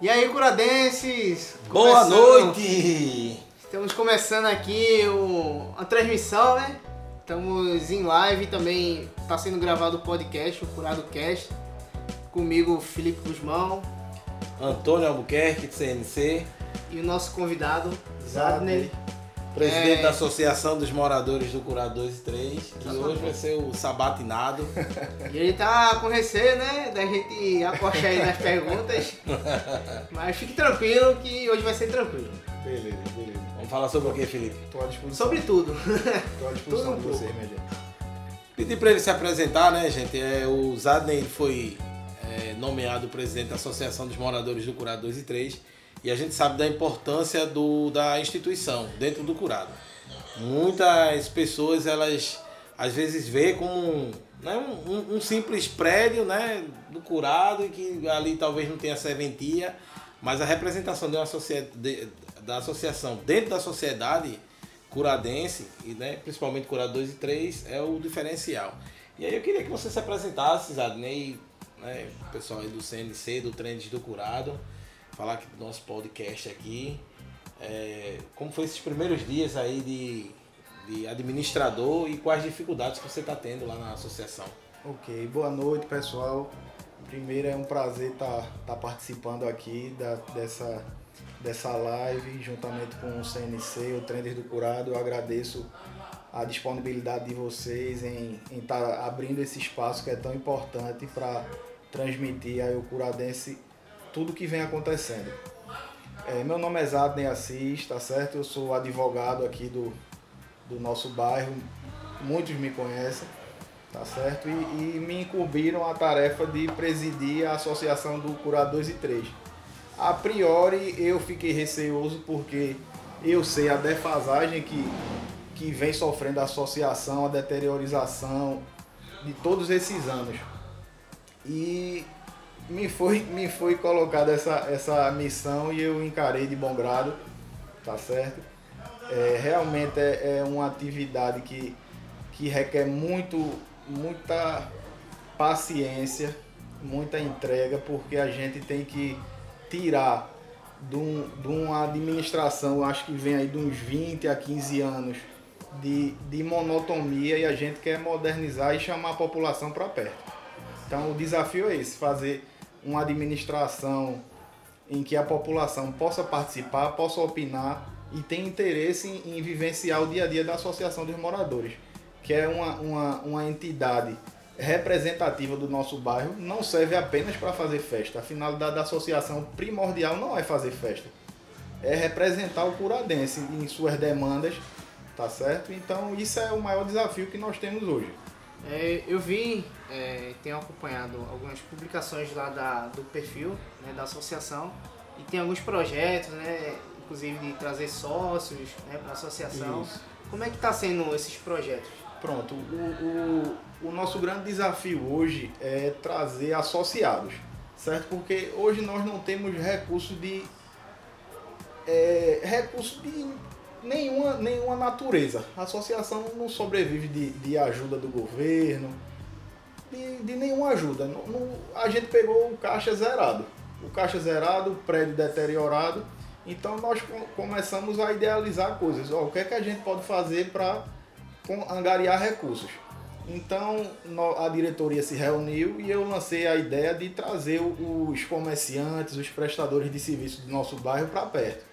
E aí, curadenses? Boa noite! Estamos começando aqui o, a transmissão, né? Estamos em live também, está sendo gravado o podcast, o Curado Cast. Comigo, Felipe Guzmão Antônio Albuquerque, de CNC, e o nosso convidado, Zadner. Presidente É. da Associação dos Moradores do Curado 2 e 3, que hoje vai ser o sabatinado. E ele tá com receio, né? Da gente apostar aí nas perguntas. Mas fique tranquilo que hoje vai ser tranquilo. Beleza, beleza. Vamos falar sobre o que, Felipe? Tô à disposição. Sobre tudo. Tô à disposição tudo de vocês, minha gente. Pedir para ele se apresentar, né, gente? É, o Zadner ele foi é, nomeado presidente da Associação dos Moradores do Curado 2 e 3 e a gente sabe da importância do, da instituição dentro do Curado. Muitas pessoas, elas às vezes vê como né, um, um- simples prédio né, do Curado que ali talvez não tenha serventia, mas a representação de uma de- da associação dentro da sociedade curadense, e né, principalmente Curado 2 e 3, é o diferencial. E aí eu queria que você se apresentasse, Zadney, né, pessoal aí do CNC, do Trends do Curado, falar aqui do nosso podcast aqui. é, como foi esses primeiros dias aí de, de administrador e quais dificuldades que você está tendo lá na associação? Ok, boa noite, pessoal. Primeiro é um prazer estar participando aqui da- dessa, dessa live, juntamente com o CNC, o Trenders do Curado. Eu agradeço a disponibilidade de vocês em estar abrindo esse espaço que é tão importante para transmitir aí ao curadense tudo que vem acontecendo. É, meu nome é Zadney Assis, tá certo? Eu sou advogado aqui do, do nosso bairro, muitos me conhecem, tá certo? E, e me incumbiram a tarefa de presidir a associação do Curado 2 e 3. A priori eu fiquei receoso porque eu sei a defasagem que, que vem sofrendo a associação, a deteriorização de todos esses anos. E me foi, me foi colocada essa, essa missão e eu encarei de bom grado, tá certo? É, realmente é, é uma atividade que, que requer muito, muita paciência, muita entrega, porque a gente tem que tirar de, um, de uma administração, acho que vem aí de uns 20 a 15 anos de, de monotonia e a gente quer modernizar e chamar a população para perto. Então o desafio é esse, fazer uma administração em que a população possa participar, possa opinar e tenha interesse em, em vivenciar o dia a dia da Associação dos Moradores, que é uma, uma, uma entidade representativa do nosso bairro, não serve apenas para fazer festa. A finalidade da associação primordial não é fazer festa, é representar o curadense em suas demandas, tá certo? Então isso é o maior desafio que nós temos hoje. É, eu vi, é, tenho acompanhado algumas publicações lá da, do perfil né, da associação e tem alguns projetos, né, inclusive de trazer sócios né, para a associação. Isso. Como é que está sendo esses projetos? Pronto, o, o, o nosso grande desafio hoje é trazer associados, certo? Porque hoje nós não temos recurso de. É, recurso de nenhuma, nenhuma natureza. A associação não sobrevive de, de ajuda do governo, de, de nenhuma ajuda. Não- não- a gente pegou o caixa zerado. O caixa zerado, o prédio deteriorado. Então nós co- começamos a idealizar coisas. Ó, o que é que a gente pode fazer para angariar recursos? Então no- a diretoria se reuniu e eu lancei a ideia de trazer os comerciantes, os prestadores de serviço do nosso bairro para perto.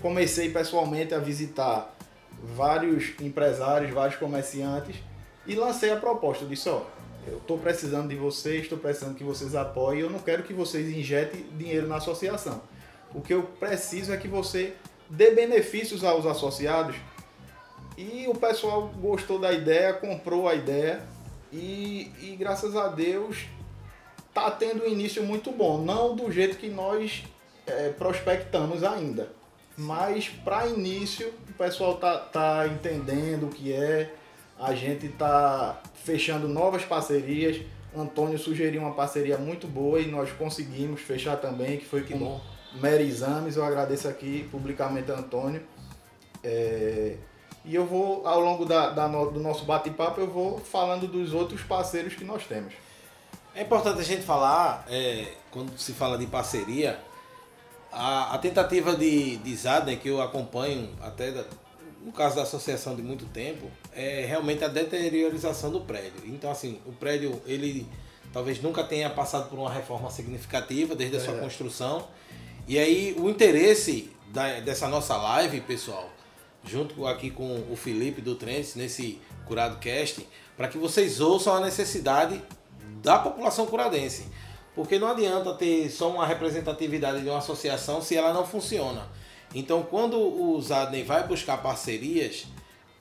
Comecei pessoalmente a visitar vários empresários, vários comerciantes e lancei a proposta. Eu disse, ó, eu estou precisando de vocês, estou precisando que vocês apoiem, eu não quero que vocês injetem dinheiro na associação. O que eu preciso é que você dê benefícios aos associados. E o pessoal gostou da ideia, comprou a ideia e, e graças a Deus tá tendo um início muito bom. Não do jeito que nós eh, prospectamos ainda. Mas para início o pessoal tá, tá entendendo o que é. A gente tá fechando novas parcerias. Antônio sugeriu uma parceria muito boa e nós conseguimos fechar também, que foi Que com bom. Mary Exames. Eu agradeço aqui publicamente a Antônio. É, e eu vou, ao longo da, da no- do nosso bate-papo, eu vou falando dos outros parceiros que nós temos. É importante a gente falar, é, quando se fala de parceria, a, a tentativa de, de Zaden, que eu acompanho até da, no caso da associação de muito tempo, é realmente a deteriorização do prédio. Então, assim, o prédio, ele talvez nunca tenha passado por uma reforma significativa desde a sua é. construção. E aí, o interesse da, dessa nossa live, pessoal, junto aqui com o Felipe do Trends, nesse Curado Cast, para que vocês ouçam a necessidade da população curadense. Porque não adianta ter só uma representatividade de uma associação se ela não funciona. Então, quando o Zadney vai buscar parcerias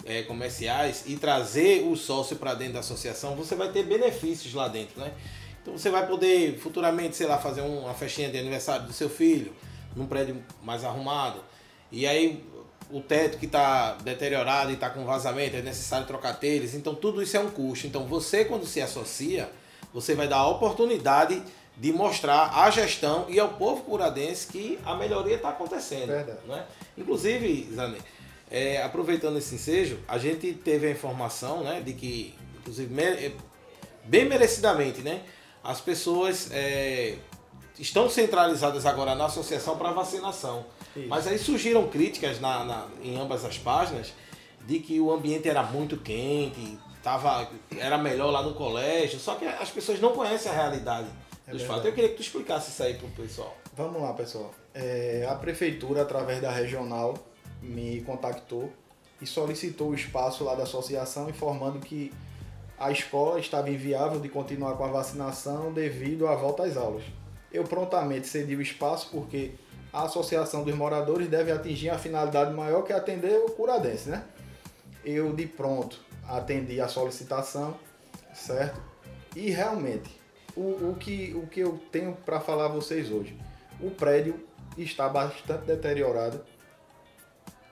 é, comerciais e trazer o sócio para dentro da associação, você vai ter benefícios lá dentro, né? Então, você vai poder futuramente, sei lá, fazer uma festinha de aniversário do seu filho num prédio mais arrumado. E aí, o teto que está deteriorado e está com vazamento, é necessário trocar telhas. Então, tudo isso é um custo. Então, você, quando se associa, você vai dar a oportunidade de mostrar à gestão e ao povo curadense que a melhoria está acontecendo. Verdade. Né? Inclusive, Zane, é, aproveitando esse ensejo, a gente teve a informação né, de que, inclusive, é, bem merecidamente, né, as pessoas é, estão centralizadas agora na associação para vacinação. Isso. Mas aí surgiram críticas na, na, em ambas as páginas de que o ambiente era muito quente, tava, era melhor lá no colégio, só que as pessoas não conhecem a realidade é dos fatos. Eu queria que tu explicasse isso aí para o pessoal. Vamos lá, pessoal. É, a prefeitura, através da regional, me contactou e solicitou o espaço lá da associação, informando que a escola estava inviável de continuar com a vacinação devido à volta às aulas. Eu prontamente cedi o espaço porque a associação dos moradores deve atingir a finalidade maior que é atender o curadense, né? Eu de pronto atendi a solicitação, certo? E realmente o, o, que, o que eu tenho para falar a vocês hoje. O prédio está bastante deteriorado.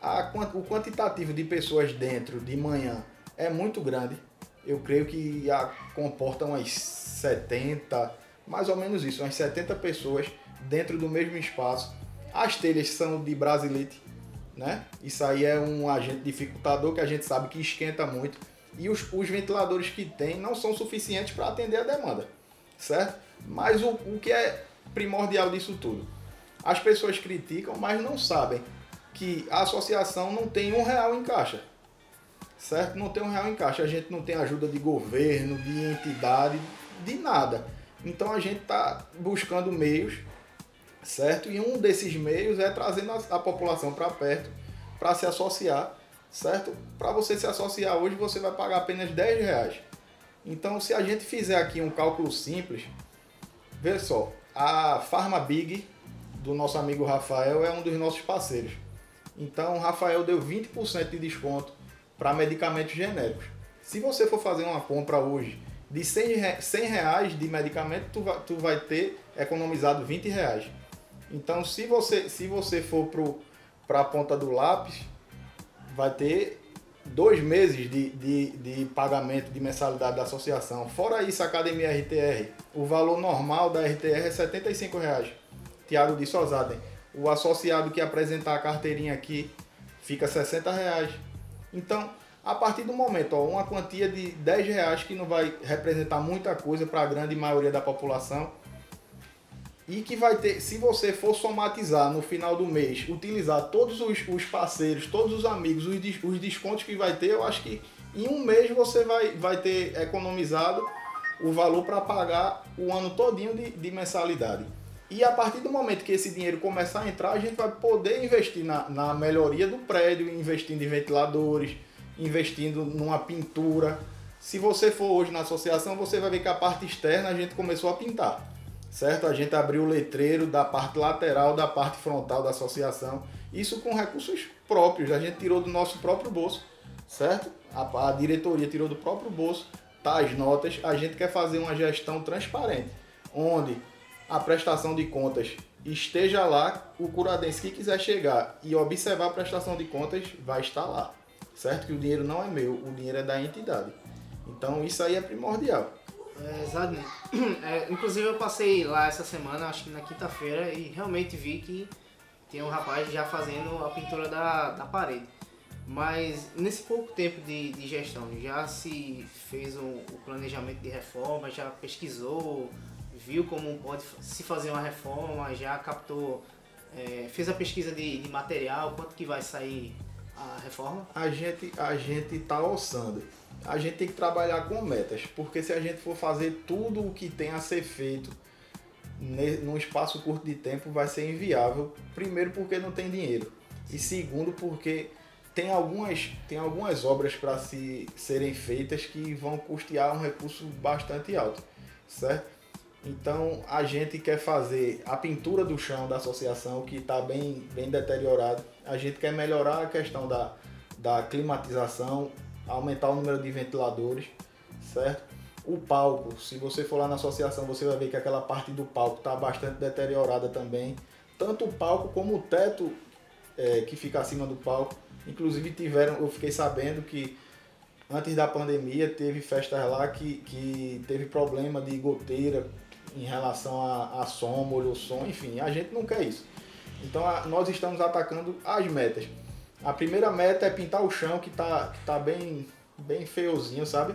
A, o quantitativo de pessoas dentro de manhã é muito grande. Eu creio que a, comporta umas 70, mais ou menos isso, umas 70 pessoas dentro do mesmo espaço. As telhas são de brasilite, né? Isso aí é um agente dificultador que a gente sabe que esquenta muito. E os, os ventiladores que tem não são suficientes para atender a demanda certo? Mas o, o que é primordial disso tudo? As pessoas criticam, mas não sabem que a associação não tem um real em caixa, certo? Não tem um real em caixa. A gente não tem ajuda de governo, de entidade, de nada. Então a gente está buscando meios, certo? E um desses meios é trazendo a, a população para perto para se associar, certo? Para você se associar hoje, você vai pagar apenas 10 reais. Então, se a gente fizer aqui um cálculo simples, veja só, a Pharma Big do nosso amigo Rafael é um dos nossos parceiros. Então, Rafael deu 20% de desconto para medicamentos genéricos. Se você for fazer uma compra hoje de 100 reais de medicamento, tu vai, tu vai ter economizado 20 reais. Então, se você, se você for para a ponta do lápis, vai ter dois meses de, de, de pagamento de mensalidade da associação. Fora isso, a Academia RTR, o valor normal da RTR é 75 reais. Tiago disse, Osaden, o associado que apresentar a carteirinha aqui fica 60 reais. Então, a partir do momento, ó, uma quantia de 10 reais que não vai representar muita coisa para a grande maioria da população, e que vai ter, se você for somatizar no final do mês, utilizar todos os, os parceiros, todos os amigos, os, os descontos que vai ter, eu acho que em um mês você vai, vai ter economizado o valor para pagar o ano todinho de, de mensalidade. E a partir do momento que esse dinheiro começar a entrar, a gente vai poder investir na, na melhoria do prédio, investindo em ventiladores, investindo numa pintura. Se você for hoje na associação, você vai ver que a parte externa a gente começou a pintar certo? A gente abriu o letreiro da parte lateral, da parte frontal da associação, isso com recursos próprios, a gente tirou do nosso próprio bolso, certo? A, a diretoria tirou do próprio bolso, as notas, a gente quer fazer uma gestão transparente, onde a prestação de contas esteja lá, o curadense que quiser chegar e observar a prestação de contas vai estar lá, certo? Que o dinheiro não é meu, o dinheiro é da entidade. Então isso aí é primordial. É, exatamente. É, inclusive eu passei lá essa semana, acho que na quinta-feira, e realmente vi que tem um rapaz já fazendo a pintura da, da parede. Mas nesse pouco tempo de, de gestão, já se fez o, o planejamento de reforma, já pesquisou, viu como pode se fazer uma reforma, já captou é, fez a pesquisa de, de material, quanto que vai sair a reforma? A gente, a gente tá orçando. A gente tem que trabalhar com metas, porque se a gente for fazer tudo o que tem a ser feito num espaço curto de tempo, vai ser inviável. Primeiro, porque não tem dinheiro. E segundo, porque tem algumas, tem algumas obras para se serem feitas que vão custear um recurso bastante alto, certo? Então a gente quer fazer a pintura do chão da associação que está bem, bem deteriorado. A gente quer melhorar a questão da, da climatização, aumentar o número de ventiladores, certo? O palco, se você for lá na associação, você vai ver que aquela parte do palco está bastante deteriorada também. Tanto o palco como o teto é, que fica acima do palco. Inclusive tiveram, eu fiquei sabendo que antes da pandemia teve festas lá que, que teve problema de goteira em relação a, a som, molho som, enfim, a gente não quer isso. Então a- nós estamos atacando as metas. A primeira meta é pintar o chão que tá, que tá bem, bem feiozinho, sabe?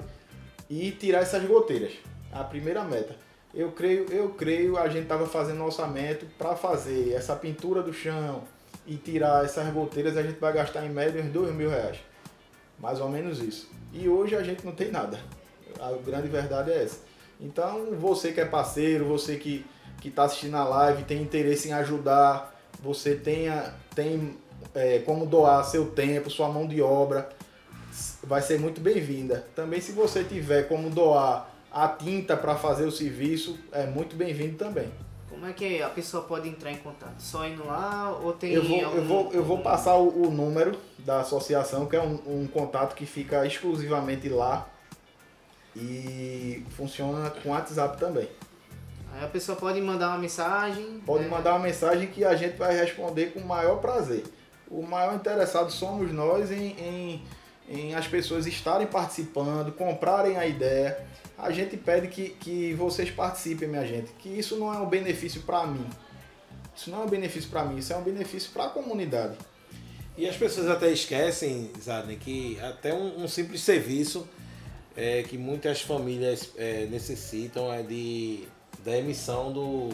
E tirar essas goteiras. A primeira meta. Eu creio, eu creio, a gente estava fazendo orçamento para fazer essa pintura do chão e tirar essas goteiras, a gente vai gastar em média uns dois mil reais. Mais ou menos isso. E hoje a gente não tem nada. A grande verdade é essa. Então, você que é parceiro, você que que está assistindo a live, tem interesse em ajudar, você tenha, tem é, como doar seu tempo, sua mão de obra, vai ser muito bem-vinda. Também se você tiver como doar a tinta para fazer o serviço, é muito bem-vindo também. Como é que a pessoa pode entrar em contato? Só indo lá ou tem Eu vou, eu algum- vou, eu vou passar o, o número da associação, que é um, um contato que fica exclusivamente lá e funciona com WhatsApp também. Aí a pessoa pode mandar uma mensagem. Pode né? mandar uma mensagem que a gente vai responder com o maior prazer. O maior interessado somos nós em, em, em as pessoas estarem participando, comprarem a ideia. A gente pede que, que vocês participem, minha gente. Que isso não é um benefício para mim. Isso não é um benefício para mim, isso é um benefício para a comunidade. E as pessoas até esquecem, Zadne, que até um, um simples serviço é, que muitas famílias é, necessitam é de, da emissão do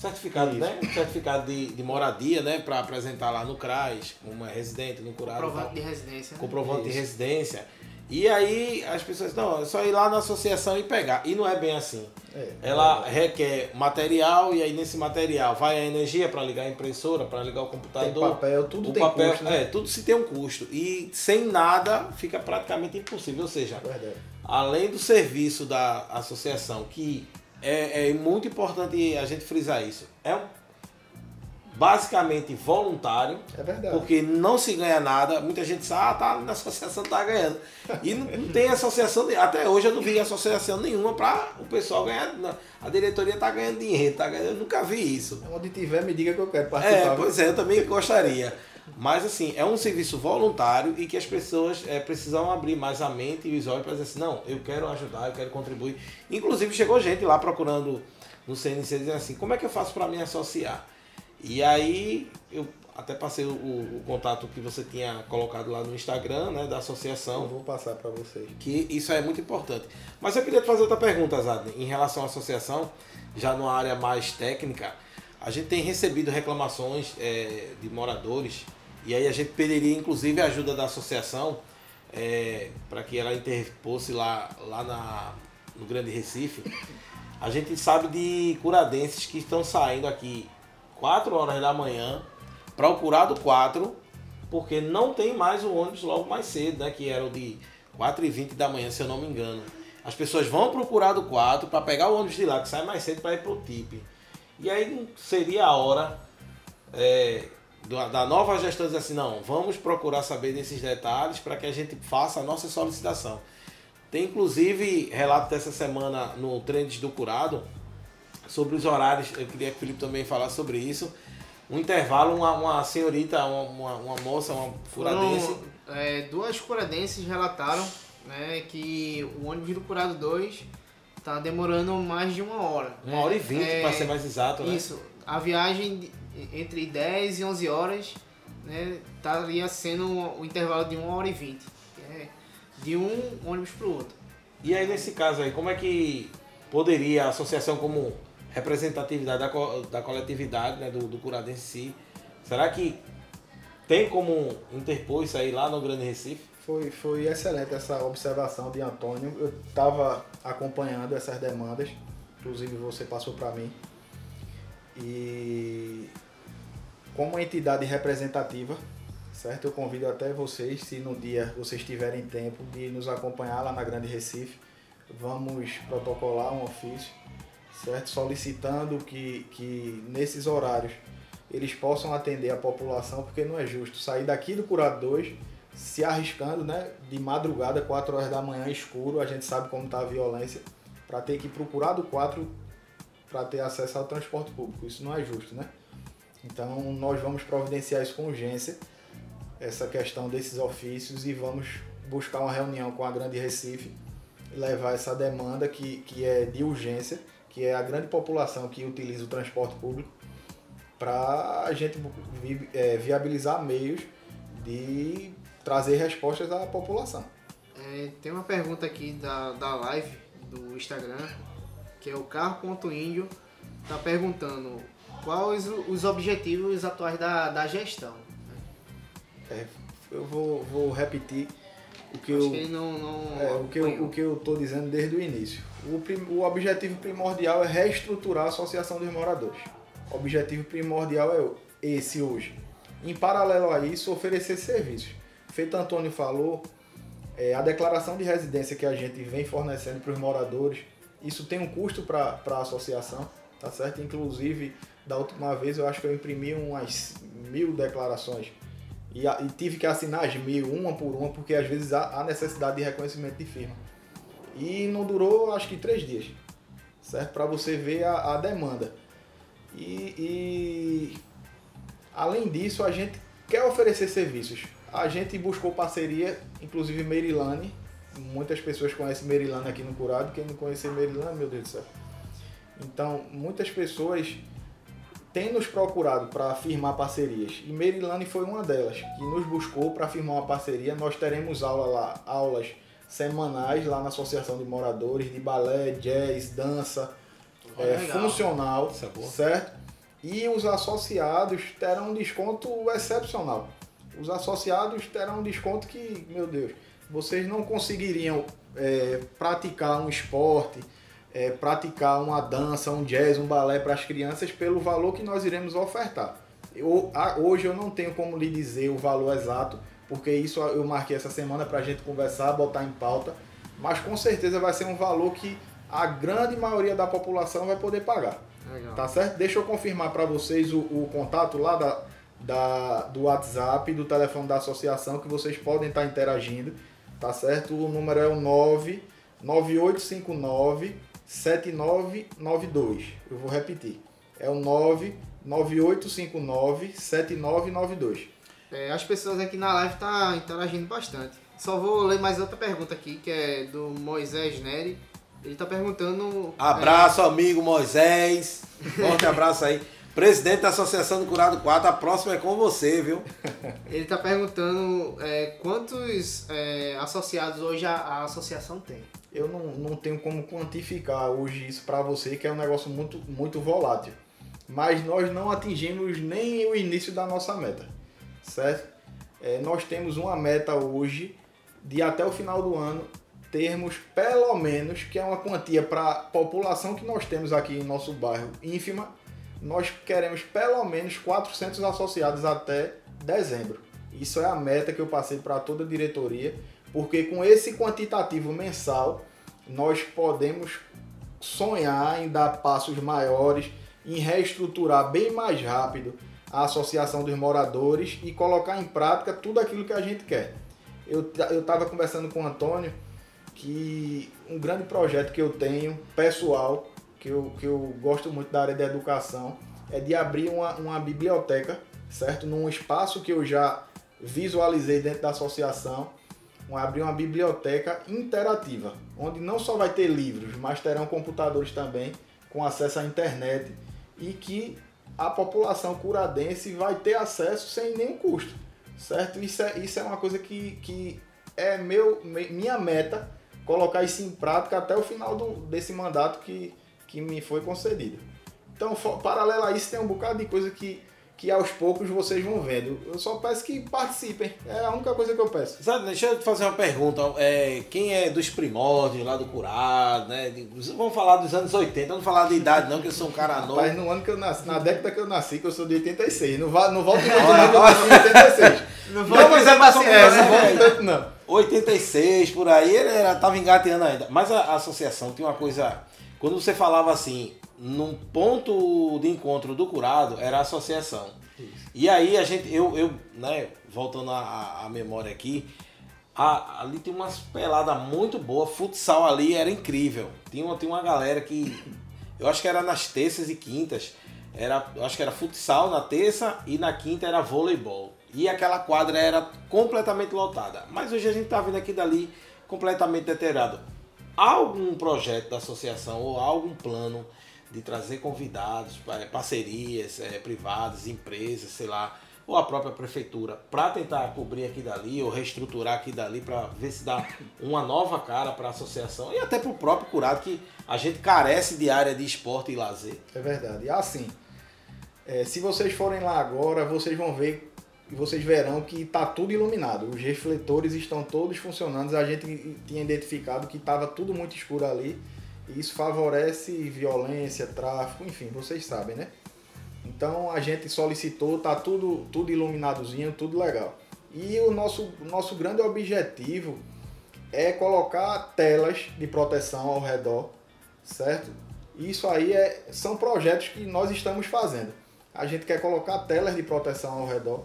certificado, Isso. né? Certificado de, de moradia, né? Para apresentar lá no CRAS, como é residente, no curado. tal Comprovante de residência. né? comprovante de Isso. residência. E aí as pessoas, não, é só ir lá na associação e pegar. E não é bem assim. É, Ela requer material e aí nesse material vai a energia para ligar a impressora, para ligar o tem computador. papel, tudo o tem papel, custo, né? é, tudo se tem um custo. E sem nada fica praticamente impossível. Ou seja, Verdade. além do serviço da associação, que é, é muito importante a gente frisar isso, é um, basicamente voluntário, É verdade. porque não se ganha nada. Muita gente diz, ah, tá na associação tá ganhando. E não, não tem associação, até hoje eu não vi associação nenhuma para o pessoal ganhar. A diretoria tá ganhando dinheiro, tá ganhando, eu nunca vi isso. Onde tiver, me diga que eu quero participar. É, pois é, eu também gostaria. Mas assim, é um serviço voluntário e que as pessoas é, precisam abrir mais a mente e os olhos para dizer assim, não, eu quero ajudar, eu quero contribuir. Inclusive chegou gente lá procurando no CNC dizendo assim, como é que eu faço para me associar? E aí eu até passei o, o contato que você tinha colocado lá no Instagram, né, da Eu associação, vou passar para vocês. que isso é muito importante. Mas eu queria te fazer outra pergunta, Zadne, em relação à associação, já numa área mais técnica, a gente tem recebido reclamações é, de moradores e aí a gente pediria inclusive a ajuda da associação para que ela interpôsse lá, lá na, no Grande Recife. A gente sabe de curadenses que estão saindo aqui 4 horas da manhã para o Curado 4, porque não tem mais o ônibus logo mais cedo, né? Que era o de 4 e 20 da manhã, se eu não me engano. As pessoas vão para o Curado 4 para pegar o ônibus de lá, que sai mais cedo para ir para o TIP. E aí seria a hora é, da nova gestão dizer assim, não, vamos procurar saber desses detalhes para que a gente faça a nossa solicitação. Tem inclusive relato dessa semana no Trends do Curado sobre os horários. Eu queria que o Felipe também falasse sobre isso. Um intervalo, uma, uma senhorita, uma, uma, moça, uma furadense. Foram, é, duas curadenses relataram né, que o ônibus do Curado 2 está demorando mais de uma hora. Uma hora e vinte, É, para ser mais exato, né? Isso. A viagem entre 10 e 11 horas né, estaria sendo o intervalo de 1 hora e 20. que é de um ônibus para o outro. E aí, nesse caso aí, como é que poderia a associação, como representatividade da, co- da coletividade, né, do, do Curadense em si, Será que tem como interpor isso aí lá no Grande Recife? Foi, foi excelente essa observação de Antônio. Eu estava acompanhando essas demandas, inclusive você passou para mim. E como entidade representativa, certo? Eu convido até vocês, se no dia vocês tiverem tempo, de nos acompanhar lá na Grande Recife. Vamos protocolar um ofício, certo? Solicitando que, que nesses horários eles possam atender a população, porque não é justo sair daqui do Curado 2 se arriscando, né, de madrugada, 4 horas da manhã, escuro, a gente sabe como está a violência, para ter que procurar do 4 para ter acesso ao transporte público. Isso não é justo, né? Então, nós vamos providenciar isso com urgência, essa questão desses ofícios, e vamos buscar uma reunião com a Grande Recife, levar essa demanda que, que é de urgência, que é a grande população que utiliza o transporte público, para a gente vi, é, viabilizar meios de trazer respostas à população. É, tem uma pergunta aqui da, da live do Instagram, que é o carro.índio, tá perguntando quais os objetivos atuais da, da gestão. É, eu vou, vou repetir o que Acho eu, que não, não é, o que eu, o que eu estou dizendo desde o início. O, prim- o objetivo primordial é reestruturar a Associação dos Moradores. O objetivo primordial é esse hoje. Em paralelo a isso, oferecer serviços. Feito Antônio falou, é, a declaração de residência que a gente vem fornecendo para os moradores, isso tem um custo para a associação, tá certo? Inclusive, da última vez eu acho que eu imprimi umas mil declarações e, e tive que assinar as mil, uma por uma, porque às vezes há, há necessidade de reconhecimento de firma. E não durou, acho que três dias, certo? Para você ver a, a demanda. E, e, além disso, a gente quer oferecer serviços. A gente buscou parceria, inclusive Merilane. Muitas pessoas conhecem Merilane aqui no Curado. Quem não conhece Merilane, meu Deus do céu. Então, muitas pessoas têm nos procurado para firmar parcerias. E Merilane foi uma delas, que nos buscou para firmar uma parceria. Nós teremos aula lá, aulas semanais lá na Associação de Moradores, de balé, jazz, dança, é, funcional, é certo? E os associados terão um desconto excepcional. Os associados terão um desconto que, meu Deus, vocês não conseguiriam é, praticar um esporte, é, praticar uma dança, um jazz, um balé para as crianças pelo valor que nós iremos ofertar. Eu, hoje eu não tenho como lhe dizer o valor exato, porque isso eu marquei essa semana para a gente conversar, botar em pauta, mas com certeza vai ser um valor que a grande maioria da população vai poder pagar. Legal. Tá certo? Deixa eu confirmar para vocês o, o contato lá da, da, do WhatsApp, do telefone da associação, que vocês podem estar interagindo. Tá certo? O número é o 9 9859 7992. Eu vou repetir. É o 9 9859 7992. É, as pessoas aqui na live tá interagindo bastante. Só vou ler mais outra pergunta aqui, que é do Moisés Neri. Ele tá perguntando. Abraço, amigo Moisés. Forte abraço aí. Presidente da Associação do Curado 4, a próxima é com você, viu? é, ele tá perguntando é, quantos é, associados hoje a, a associação tem. Eu não, não tenho como quantificar hoje isso para você, que é um negócio muito, muito volátil. Mas nós não atingimos nem o início da nossa meta, certo? É, nós temos uma meta hoje de até o final do ano termos pelo menos, que é uma quantia para a população que nós temos aqui em nosso bairro ínfima, nós queremos pelo menos 400 associados até dezembro. Isso é a meta que eu passei para toda a diretoria, porque com esse quantitativo mensal nós podemos sonhar em dar passos maiores, em reestruturar bem mais rápido a associação dos moradores e colocar em prática tudo aquilo que a gente quer. Eu estava conversando com o Antônio que um grande projeto que eu tenho, pessoal, que eu, que eu gosto muito da área da educação, é de abrir uma, uma biblioteca, certo? Num espaço que eu já visualizei dentro da associação, abrir uma biblioteca interativa, onde não só vai ter livros, mas terão computadores também com acesso à internet e que a população curadense vai ter acesso sem nenhum custo, certo? Isso é, isso é uma coisa que, que é meu, me- minha meta, colocar isso em prática até o final do, desse mandato que, que me foi concedido. Então, paralelo a isso, tem um bocado de coisa que, que aos poucos vocês vão vendo. Eu só peço que participem. É a única coisa que eu peço. Sabe, deixa eu te fazer uma pergunta. É, quem é dos primórdios lá do curado, né? Vamos falar dos anos 80, não falar de idade não, que eu sou um cara novo. Mas no ano que eu nasci, na década que eu nasci, que eu sou de 86. Não, vá, não volta em outro não, que eu nasci em 86. Não, não mas é assim, é, não volta tanto não. 86, por aí, ele era, tava engateando ainda. Mas a, a associação tem uma coisa... Quando você falava assim, num ponto de encontro do curado era a associação. Isso. E aí a gente, eu, eu né, voltando à, memória aqui, a, ali tem umas peladas muito boas, futsal ali era incrível. Tinha uma, tinha uma galera que, eu acho que era nas terças e quintas, era, eu acho que era futsal na terça e na quinta era voleibol. E aquela quadra era completamente lotada. Mas hoje a gente tá vendo aqui dali completamente deteriorado. Há algum projeto da associação ou algum plano de trazer convidados, é, parcerias é, privadas, empresas, sei lá, ou a própria prefeitura, para tentar cobrir aqui dali ou reestruturar aqui dali para ver se dá uma nova cara para a associação e até para o próprio curado que a gente carece de área de esporte e lazer. É verdade. E assim, é, se vocês forem lá agora, vocês vão ver e vocês verão que está tudo iluminado. Os refletores estão todos funcionando. A gente tinha identificado que estava tudo muito escuro ali isso favorece violência, tráfico, enfim, vocês sabem, né? Então a gente solicitou, tá tudo, tudo iluminadozinho, tudo legal. E o nosso, nosso grande objetivo é colocar telas de proteção ao redor, certo? Isso aí é, são projetos que nós estamos fazendo. A gente quer colocar telas de proteção ao redor,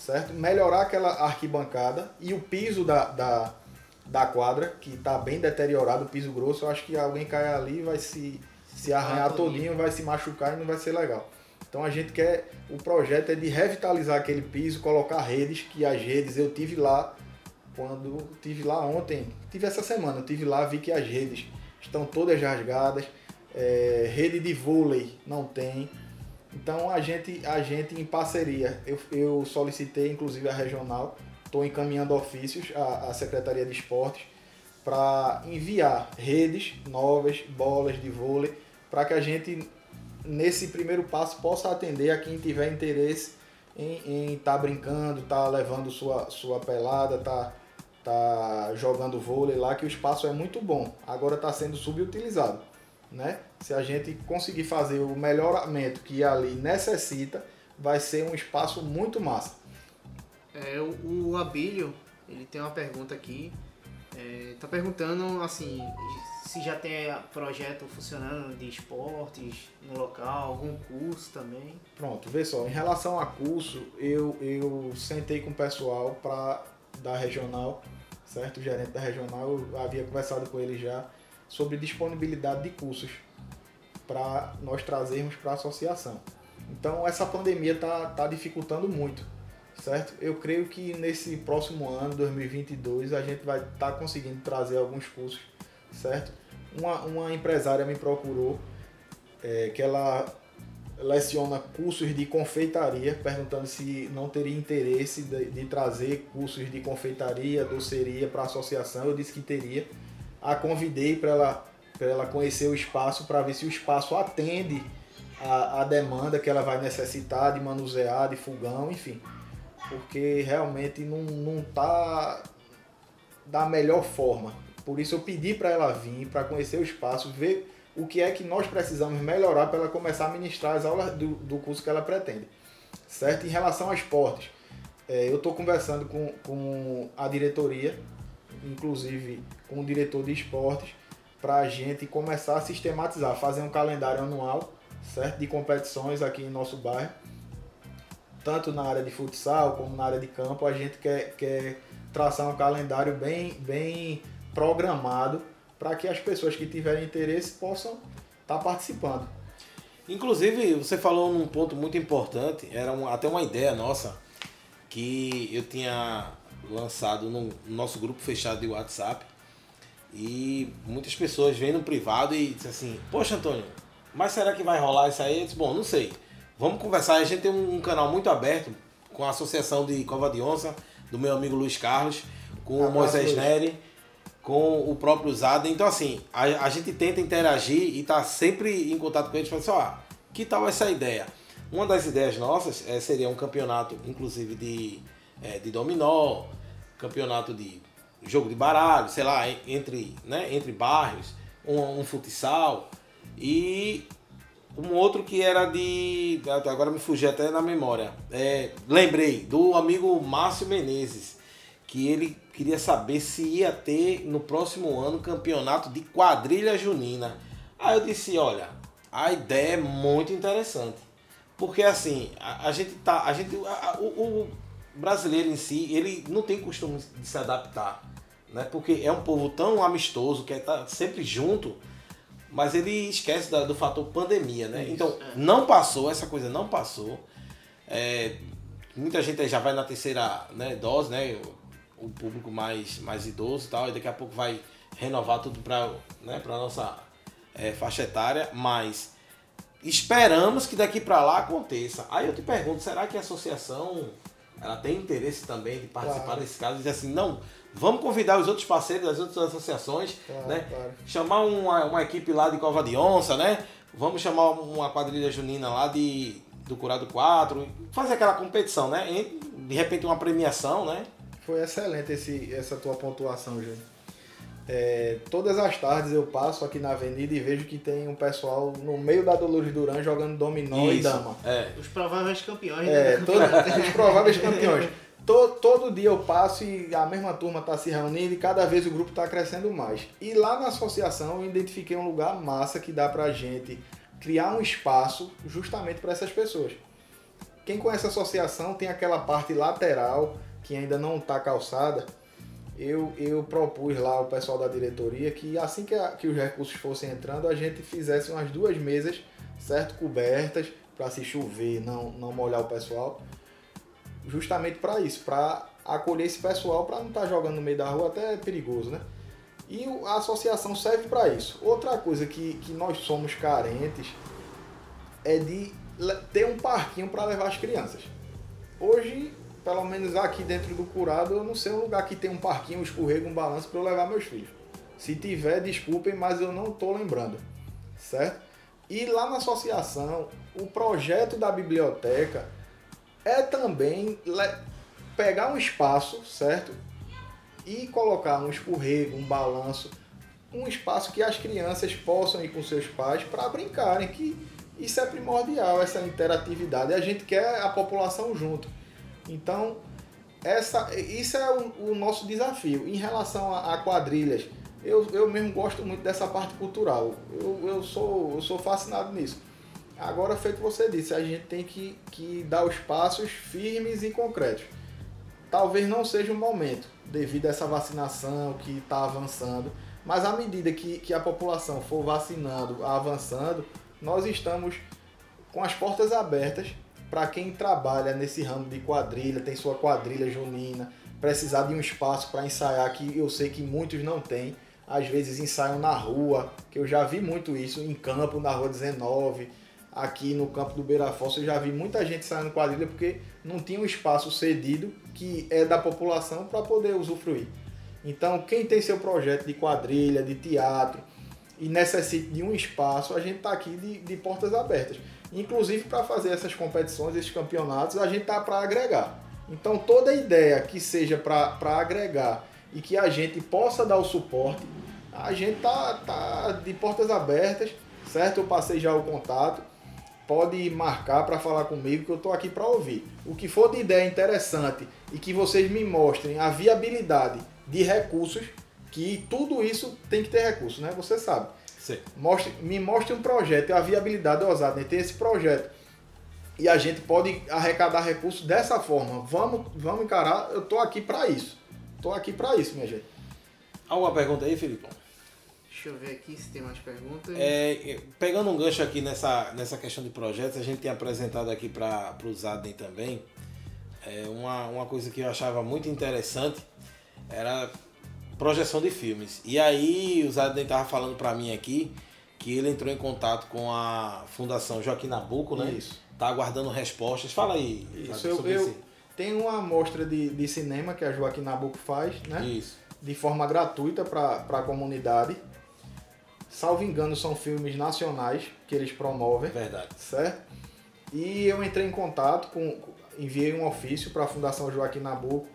certo? Melhorar aquela arquibancada e o piso da, da, da quadra, que está bem deteriorado, o piso grosso, eu acho que alguém cai ali vai se, se arranhar ah, todinho, vai se machucar e não vai ser legal. Então a gente quer, o projeto é de revitalizar aquele piso, colocar redes, que as redes eu tive lá, quando tive lá ontem, tive essa semana, eu tive lá, vi que as redes estão todas rasgadas, é, rede de vôlei não tem. Então a gente, a gente em parceria, eu, eu solicitei inclusive a regional, estou encaminhando ofícios à, à Secretaria de Esportes para enviar redes novas, bolas de vôlei, para que a gente, nesse primeiro passo, possa atender a quem tiver interesse em estar tá brincando, estar tá levando sua, sua pelada, tá, tá jogando vôlei lá, que o espaço é muito bom. Agora está sendo subutilizado. Né? Se a gente conseguir fazer o melhoramento que ali necessita, vai ser um espaço muito massa. É, o, Abílio, ele tem uma pergunta aqui. É, tá perguntando assim se já tem projeto funcionando de esportes no local, algum curso também. Pronto, vê só, em relação a curso, eu, eu sentei com o pessoal pra, da regional, certo? O gerente da regional, eu havia conversado com ele já sobre disponibilidade de cursos para nós trazermos para a associação. Então essa pandemia tá, tá dificultando muito certo? Eu creio que nesse próximo ano, 2022, a gente vai estar tá conseguindo trazer alguns cursos, certo? Uma, uma empresária me procurou é, que ela leciona cursos de confeitaria, perguntando se não teria interesse de, de trazer cursos de confeitaria, doceria para a associação. Eu disse que teria. A convidei para ela, ela conhecer o espaço, para ver se o espaço atende a, a demanda que ela vai necessitar de manusear, de fogão, enfim porque realmente não, não tá da melhor forma. Por isso eu pedi para ela vir, para conhecer o espaço, ver o que é que nós precisamos melhorar para ela começar a ministrar as aulas do, do curso que ela pretende. Certo? Em relação a esportes, é, eu estou conversando com, com a diretoria, inclusive com o diretor de esportes, para a gente começar a sistematizar, fazer um calendário anual certo? de competições aqui em nosso bairro tanto na área de futsal como na área de campo, a gente quer, quer traçar um calendário bem, bem programado para que as pessoas que tiverem interesse possam estar tá participando. Inclusive, você falou num ponto muito importante, era um, até uma ideia nossa, que eu tinha lançado no nosso grupo fechado de WhatsApp, e muitas pessoas vêm no privado e dizem assim, poxa Antônio, mas será que vai rolar isso aí? Eu disse, bom, não sei. Vamos conversar. A gente tem um, canal muito aberto com a Associação de Cova de Onça, do meu amigo Luiz Carlos, com o Moisés Neri, com o próprio Zada. Então, assim, a, a gente tenta interagir e tá sempre em contato com eles, falando assim, ó, que tal essa ideia? Uma das ideias nossas é, seria um campeonato, inclusive, de, é, de dominó, campeonato de jogo de baralho, sei lá, entre, né, entre bairros, um, um futsal e um outro que era de. Agora me fugi até na memória. É, lembrei do amigo Márcio Menezes, que ele queria saber se ia ter no próximo ano campeonato de quadrilha junina. Aí eu disse: olha, a ideia é muito interessante. Porque assim, a, a gente tá. A gente, a, o, o brasileiro em si, ele não tem costume de se adaptar. Né? Porque é um povo tão amistoso, que está sempre junto mas ele esquece da, do fator pandemia, né? Isso, então, é. não passou, essa coisa não passou. É, muita gente já vai na terceira né, dose, né? O, o, público mais, mais idoso e tal, e daqui a pouco vai renovar tudo para né, a nossa é, faixa etária, mas esperamos que daqui para lá aconteça. Aí eu te pergunto, será que a associação ela tem interesse também de participar claro. desse caso e dizer assim, não, Vamos convidar os outros parceiros das outras associações, claro, né? Claro. Chamar uma, uma equipe lá de Cova de Onça, né? Vamos chamar uma quadrilha junina lá de do Curado 4, fazer aquela competição, né? E, de repente uma premiação, né? Foi excelente esse, essa tua pontuação, gente. É, todas as tardes eu passo aqui na avenida e vejo que tem um pessoal no meio da Dolores Duran jogando dominó Isso, e dama. É. Os prováveis campeões. É, né? todo, os prováveis campeões. Todo, todo dia eu passo e a mesma turma está se reunindo e cada vez o grupo está crescendo mais. E lá na associação eu identifiquei um lugar massa que dá para gente criar um espaço justamente para essas pessoas. Quem conhece a associação tem aquela parte lateral que ainda não está calçada. Eu, eu propus lá ao pessoal da diretoria que assim que, a, que os recursos fossem entrando, a gente fizesse umas duas mesas, certo? Cobertas, para se chover, não, não molhar o pessoal justamente para isso, para acolher esse pessoal, para não estar tá jogando no meio da rua, até é perigoso, né? E a associação serve para isso. Outra coisa que, que nós somos carentes é de ter um parquinho para levar as crianças. Hoje, pelo menos aqui dentro do curado, eu não sei um lugar que tem um parquinho, um escorrego, um balanço para levar meus filhos. Se tiver, desculpem, mas eu não estou lembrando, certo? E lá na associação, o projeto da biblioteca é também pegar um espaço, certo? E colocar um escorrego, um balanço, um espaço que as crianças possam ir com seus pais para brincarem, que isso é primordial, essa interatividade. A gente quer a população junto. Então, essa, isso é o, o nosso desafio. Em relação a, a, quadrilhas, eu, eu mesmo gosto muito dessa parte cultural. Eu, eu, sou, eu sou fascinado nisso. Agora, feito você disse, a gente tem que, que dar os passos firmes e concretos. Talvez não seja o momento, devido a essa vacinação que está avançando, mas à medida que, que a população for vacinando, avançando, nós estamos com as portas abertas para quem trabalha nesse ramo de quadrilha, tem sua quadrilha junina, precisar de um espaço para ensaiar, que eu sei que muitos não têm. Às vezes ensaiam na rua, que eu já vi muito isso, em campo, na rua 19 aqui no campo do Beira Fossa eu já vi muita gente saindo quadrilha porque não tinha um espaço cedido que é da população para poder usufruir. Então, quem tem seu projeto de quadrilha, de teatro e necessita de um espaço, a gente está aqui de, de, portas abertas. Inclusive para fazer essas competições, esses campeonatos, a gente está para agregar. Então, toda ideia que seja para agregar e que a gente possa dar o suporte, a gente tá, tá de portas abertas, certo? Eu passei já o contato pode marcar para falar comigo que eu estou aqui para ouvir. O que for de ideia interessante e que vocês me mostrem a viabilidade de recursos, que tudo isso tem que ter recursos, né? Você sabe. Sim. Mostre, me mostre um projeto e a viabilidade ousada né? ter esse projeto. E a gente pode arrecadar recursos dessa forma. Vamos, vamos encarar, eu estou aqui para isso. Estou aqui para isso, minha gente. Alguma pergunta aí, Felipe? Deixa eu ver aqui se tem mais perguntas. É, pegando um gancho aqui nessa, nessa questão de projetos, a gente tem apresentado aqui para o Zaden também é, uma, uma coisa que eu achava muito interessante era projeção de filmes. E aí o Zaden estava falando para mim aqui que ele entrou em contato com a Fundação Joaquim Nabuco, né? Isso. Tá aguardando respostas. Fala aí. Isso, eu, eu tenho uma amostra de, de cinema que a Joaquim Nabuco faz, né? Isso. De forma gratuita para a comunidade. Salvo engano, são filmes nacionais que eles promovem. Verdade. Certo? E eu entrei em contato com, enviei um ofício para a Fundação Joaquim Nabuco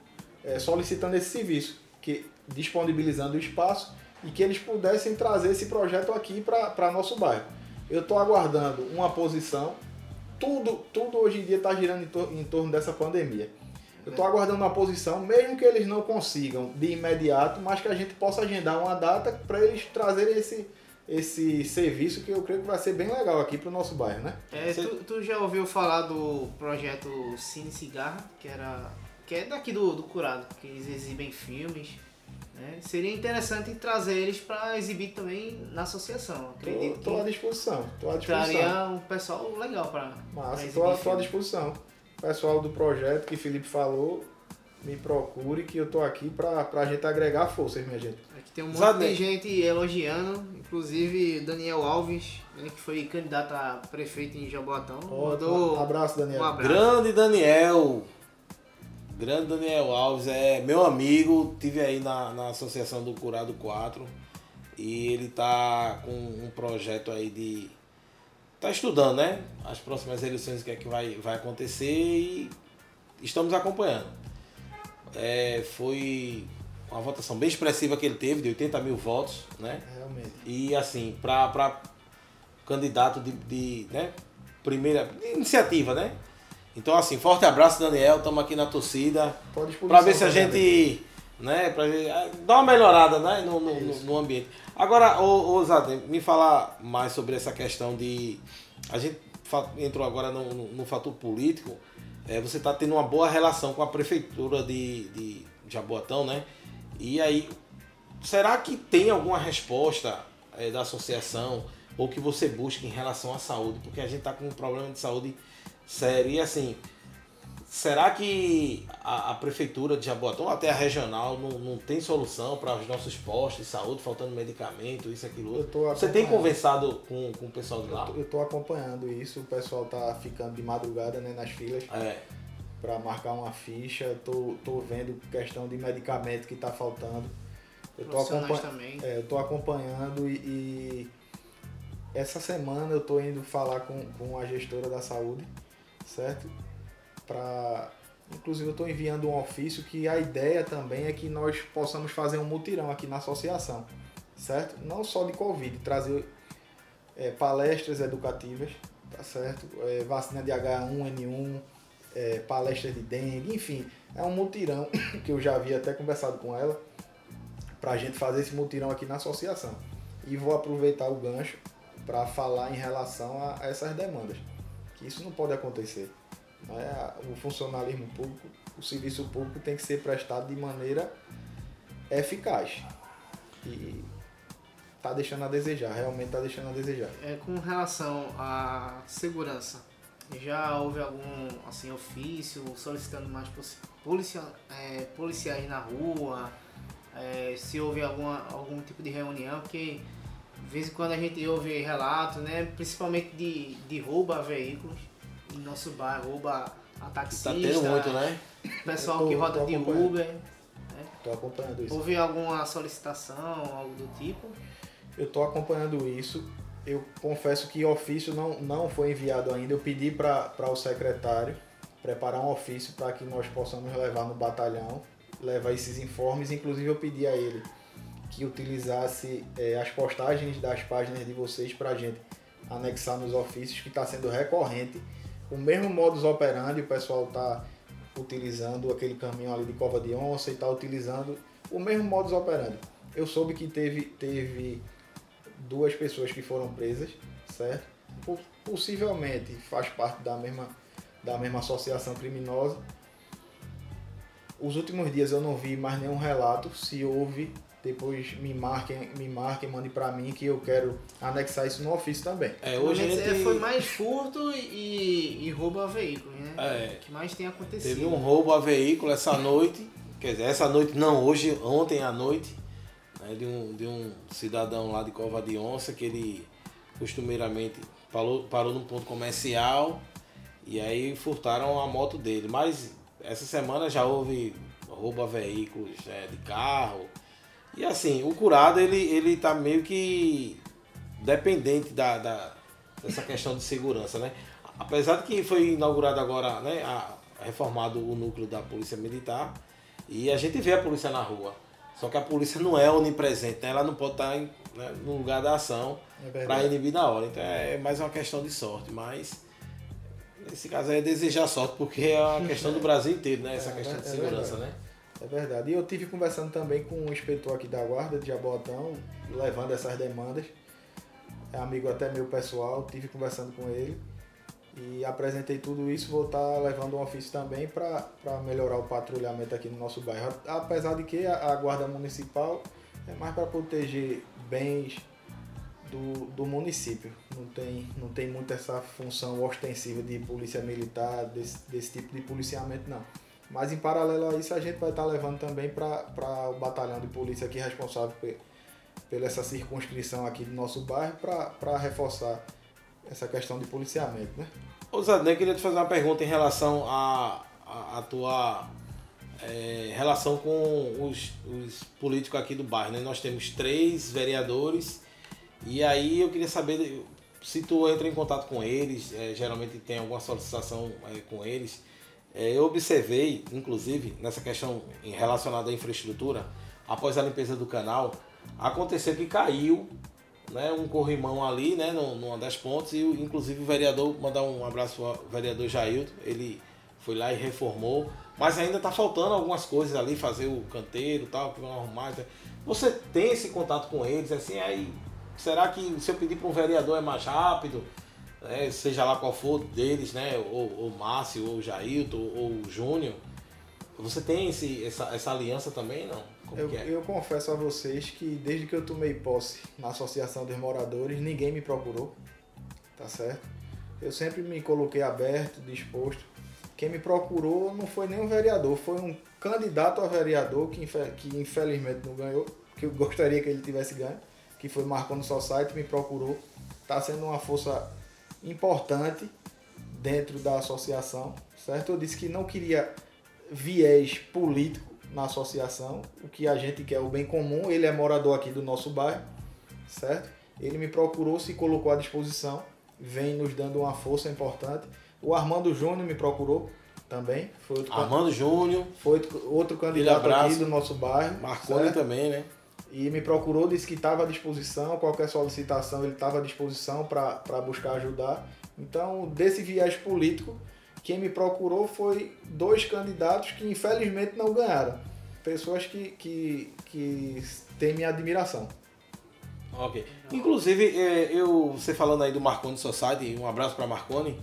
é, solicitando esse serviço, que disponibilizando o espaço e que eles pudessem trazer esse projeto aqui para nosso bairro. Eu estou aguardando uma posição, tudo, tudo hoje em dia está girando em, tor em torno dessa pandemia. Eu estou aguardando uma posição, mesmo que eles não consigam de imediato, mas que a gente possa agendar uma data para eles trazerem esse, esse serviço que eu creio que vai ser bem legal aqui para o nosso bairro, né? É, tu, tu, já ouviu falar do projeto Cine Cigarra, que era que é daqui do, do Curado, que eles exibem filmes. Né? Seria interessante trazer eles para exibir também na associação. Acredito tô, tô à disposição. Tô à disposição. Traria um pessoal legal para. Massa, tô, tô à disposição. Pessoal do projeto que Felipe falou, me procure que eu tô aqui para a gente agregar forças, minha gente. Tem um monte de gente elogiando, inclusive Daniel Alves, né, que foi candidato a prefeito em Jaboatão. Mandou um abraço, Daniel. Um abraço. Grande Daniel. Grande Daniel Alves é meu amigo, tive aí na, na Associação do Curado 4 e ele tá com um projeto aí de. tá estudando, né? As próximas eleições que é que vai, vai acontecer e estamos acompanhando. É, foi uma votação bem expressiva que ele teve, de 80 mil votos, né? Realmente. E assim, para candidato de, de né? primeira iniciativa, né? Então, assim, forte abraço, Daniel. Estamos aqui na torcida. Para ver se a gente. Né, pra ah, dar uma melhorada né, no, no, no ambiente. Agora, ô, ô Zade, me falar mais sobre essa questão de. A gente entrou agora no, no, no fator político. É, você está tendo uma boa relação com a prefeitura de, de Jaboatão, né? E aí, será que tem alguma resposta é, da associação ou que você busca em relação à saúde? Porque a gente está com um problema de saúde sério. E assim, será que a, a prefeitura de Jaboatão, até a regional, não, não tem solução para os nossos postos de saúde, faltando medicamento, isso, aquilo? Você tem conversado com, com o pessoal de lá? Eu estou acompanhando isso, o pessoal tá ficando de madrugada né, nas filas. É. Para marcar uma ficha, tô, tô vendo questão de medicamento que está faltando. Eu tô, acompanhando, é, eu tô acompanhando e, e essa semana eu tô indo falar com, com a gestora da saúde certo? Para Inclusive eu estou enviando um ofício que a ideia também é que nós possamos fazer um mutirão aqui na associação, certo? Não só de Covid, trazer é, palestras educativas, tá certo? É, vacina de H1N1, é, palestras de dengue, enfim, é um mutirão que eu já havia até conversado com ela para a gente fazer esse mutirão aqui na associação. E vou aproveitar o gancho para falar em relação a essas demandas que isso não pode acontecer. É? O funcionalismo público, o serviço público tem que ser prestado de maneira eficaz. E está deixando a desejar, realmente está deixando a desejar. É, com relação à segurança, já houve algum assim, ofício solicitando mais policia, é, policiais na rua? É, se houve alguma, algum tipo de reunião? Porque de vez em quando a gente ouve relatos, né? Principalmente de, de roubo a veículos. No nosso bairro, rouba a taxista. Tá tendo muito, né? Pessoal tô, que roda de Uber. Né? Tô acompanhando isso. Houve alguma solicitação, algo do tipo? Eu tô acompanhando isso. Eu confesso que ofício não, não foi enviado ainda. Eu pedi para o secretário preparar um ofício para que nós possamos levar no batalhão, levar esses informes. Inclusive eu pedi a ele que utilizasse é, as postagens das páginas de vocês para a gente anexar nos ofícios, que está sendo recorrente. O mesmo modus operandi, o pessoal está utilizando aquele caminho ali de cova de onça e está utilizando o mesmo modus operandi. Eu soube que teve, teve duas pessoas que foram presas, certo? Possivelmente faz parte da mesma, da mesma associação criminosa. Os últimos dias eu não vi mais nenhum relato se houve depois me marquem, me marquem, mandem para mim que eu quero anexar isso no ofício também. É, hoje gente... É, foi mais furto e, e roubo a veículo, né? É. que mais tem acontecido. Teve um roubo a veículo essa noite, quer dizer, essa noite não, hoje, ontem à noite, né, de, um, de um cidadão lá de Cova de Onça que ele costumeiramente parou, parou num ponto comercial e aí furtaram a moto dele. Mas essa semana já houve roubo a veículos é, de carro, e assim, o curado ele, ele tá meio que dependente da, da, dessa questão de segurança, né? apesar de que foi inaugurado agora, né, a, reformado o núcleo da Polícia Militar, e a gente vê a polícia na rua. Só que a polícia não é onipresente, né? ela não pode estar em, né, no lugar da ação É para inibir na hora. Então é mais uma questão de sorte, mas nesse caso aí é desejar sorte, porque é uma questão do Brasil inteiro, né? Essa É, questão de é segurança, verdade. né? É verdade. E eu tive conversando também com um inspetor aqui da guarda de Jabotão, levando essas demandas. É amigo até meu pessoal, tive conversando com ele e apresentei tudo isso. Vou estar levando um ofício também para melhorar o patrulhamento aqui no nosso bairro. Apesar de que a, a guarda municipal é mais para proteger bens do, do município. Não tem, não tem muito essa função ostensiva de polícia militar, desse, desse tipo de policiamento, não. Mas em paralelo a isso, a gente vai estar levando também para o batalhão de polícia aqui responsável pe- pela essa circunscrição aqui do nosso bairro para reforçar essa questão de policiamento, né? Ô eu queria te fazer uma pergunta em relação à a, a, tua é, relação com os, os políticos aqui do bairro. Né? Nós temos três vereadores e aí eu queria saber se tu entra em contato com eles, é, geralmente tem alguma solicitação é, com eles. É, eu observei, inclusive, nessa questão relacionada à infraestrutura, após a limpeza do canal, aconteceu que caiu né, um corrimão ali, né, numa das pontes, e inclusive o vereador, mandar um abraço ao vereador Jailton, ele foi lá e reformou, mas ainda está faltando algumas coisas ali, fazer o canteiro tal, que vão arrumar. então, Você tem esse contato com eles, assim, aí será que se eu pedir para um vereador é mais rápido? né, seja lá qual for deles, né, ou, Márcio, ou Jailton, ou Júnior, você tem esse, essa, essa aliança também, não? Eu, é? eu confesso a vocês que desde que eu tomei posse na Associação dos Moradores, ninguém me procurou, tá certo? Eu sempre me coloquei aberto, disposto. Quem me procurou não foi nem um vereador, foi um candidato a vereador que, que infelizmente não ganhou, que eu gostaria que ele tivesse ganho, que foi Marconi Society, me procurou. Está sendo uma força importante dentro da associação, certo? Eu disse que não queria viés político na associação, o que a gente quer é o bem comum, ele é morador aqui do nosso bairro, certo? Ele me procurou, se colocou à disposição, vem nos dando uma força importante. O Armando Júnior me procurou também, foi outro, Armando Júnior, foi outro- candidato aqui do nosso bairro. Marconi certo? também, né? E me procurou, disse que estava à disposição, qualquer solicitação ele estava à disposição para buscar ajudar. Então, desse viés político, quem me procurou foi dois candidatos que infelizmente não ganharam. Pessoas que, que, que têm minha admiração. Ok. Inclusive, é, eu, você falando aí do Marconi Society, um abraço para Marconi.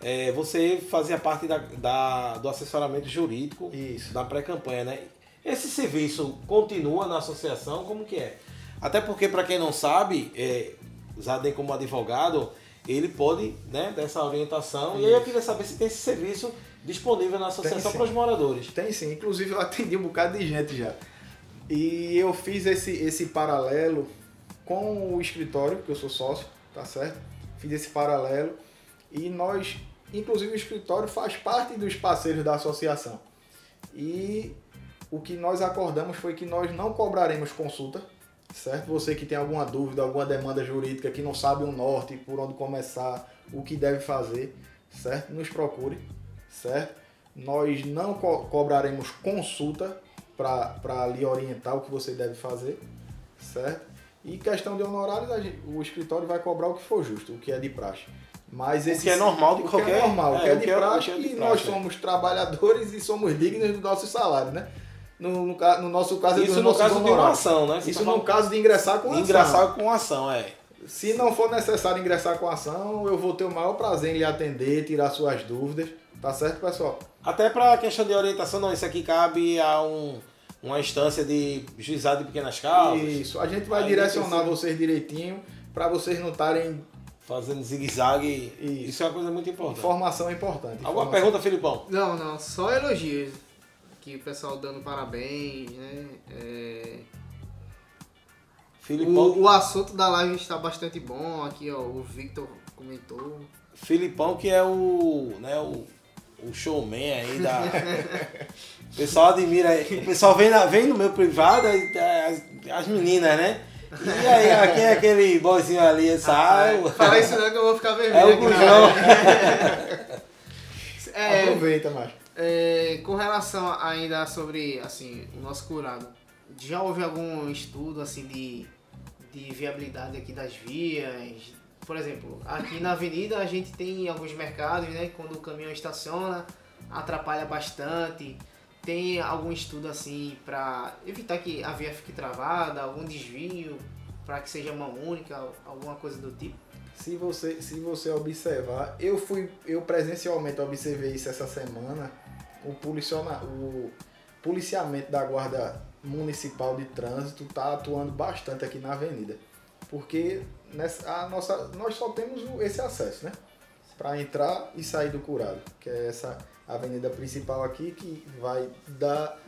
é, você fazia parte da, da- do assessoramento jurídico Isso. da pré-campanha, né? Esse serviço continua na associação? Como que é? Até porque, para quem não sabe, é, Zadem como advogado, ele pode né, dar essa orientação. E aí eu queria saber se tem esse serviço disponível na associação para os moradores. Tem sim, inclusive eu atendi um bocado de gente já. E eu fiz esse, esse paralelo com o escritório, que eu sou sócio, tá certo? Fiz esse paralelo e nós, inclusive o escritório faz parte dos parceiros da associação. E o que nós acordamos foi que nós não cobraremos consulta, certo? Você que tem alguma dúvida, alguma demanda jurídica, que não sabe o norte, por onde começar, o que deve fazer, certo? Nos procure, certo? Nós não co- cobraremos consulta para lhe orientar o que você deve fazer, certo? E questão de honorários, gente- o escritório vai cobrar o que for justo, o que é de praxe. Mas esse que é normal de o qualquer- que é normal, o que é, é o de que é- o praxe que é de e praxe, nós é. somos trabalhadores e somos dignos do nosso salário, né? No, no, no nosso caso, é Isso dos no caso de uma ação, né? Você Isso tá no falando- caso de ingressar com ação. Engraçado com ação, é. Se não for necessário ingressar com ação, eu vou ter o maior prazer em lhe atender, tirar suas dúvidas. Tá certo, pessoal? Até para questão de orientação, não, isso aqui cabe a um, uma instância de juizado de pequenas causas, Isso. A gente vai Aí direcionar vocês direitinho para vocês não estarem fazendo zigue-zague. Isso. Isso. é uma coisa muito importante. informação importante. Alguma Informação- pergunta, Filipão? Não, não, só elogios. Que o pessoal dando parabéns, né? É, Filipão, O, o assunto da live está bastante bom. Aqui, ó, o Victor comentou. Filipão que é o, né, o, o showman aí da... o pessoal admira, aí. o pessoal vem, na, vem no meu privado, aí, as, as meninas, né? E aí, quem é aquele boizinho ali? Essa ah, Fala isso não que eu vou ficar vermelho. É o Gujão. é, Aproveita, macho. É, com relação ainda sobre assim, o nosso curado, já houve algum estudo assim de, de viabilidade aqui das vias? Por exemplo, aqui na avenida a gente tem alguns mercados, né? Quando o caminhão estaciona, atrapalha bastante. Tem algum estudo assim para evitar que a via fique travada, algum desvio, para que seja uma única, alguma coisa do tipo? Se você, se você observar, eu fui, eu presencialmente observei isso essa semana o, o policiamento da Guarda Municipal de Trânsito está atuando bastante aqui na avenida. Porque nessa, a nossa, nós só temos esse acesso, né? Para entrar e sair do curado, que é essa avenida principal aqui que vai dar.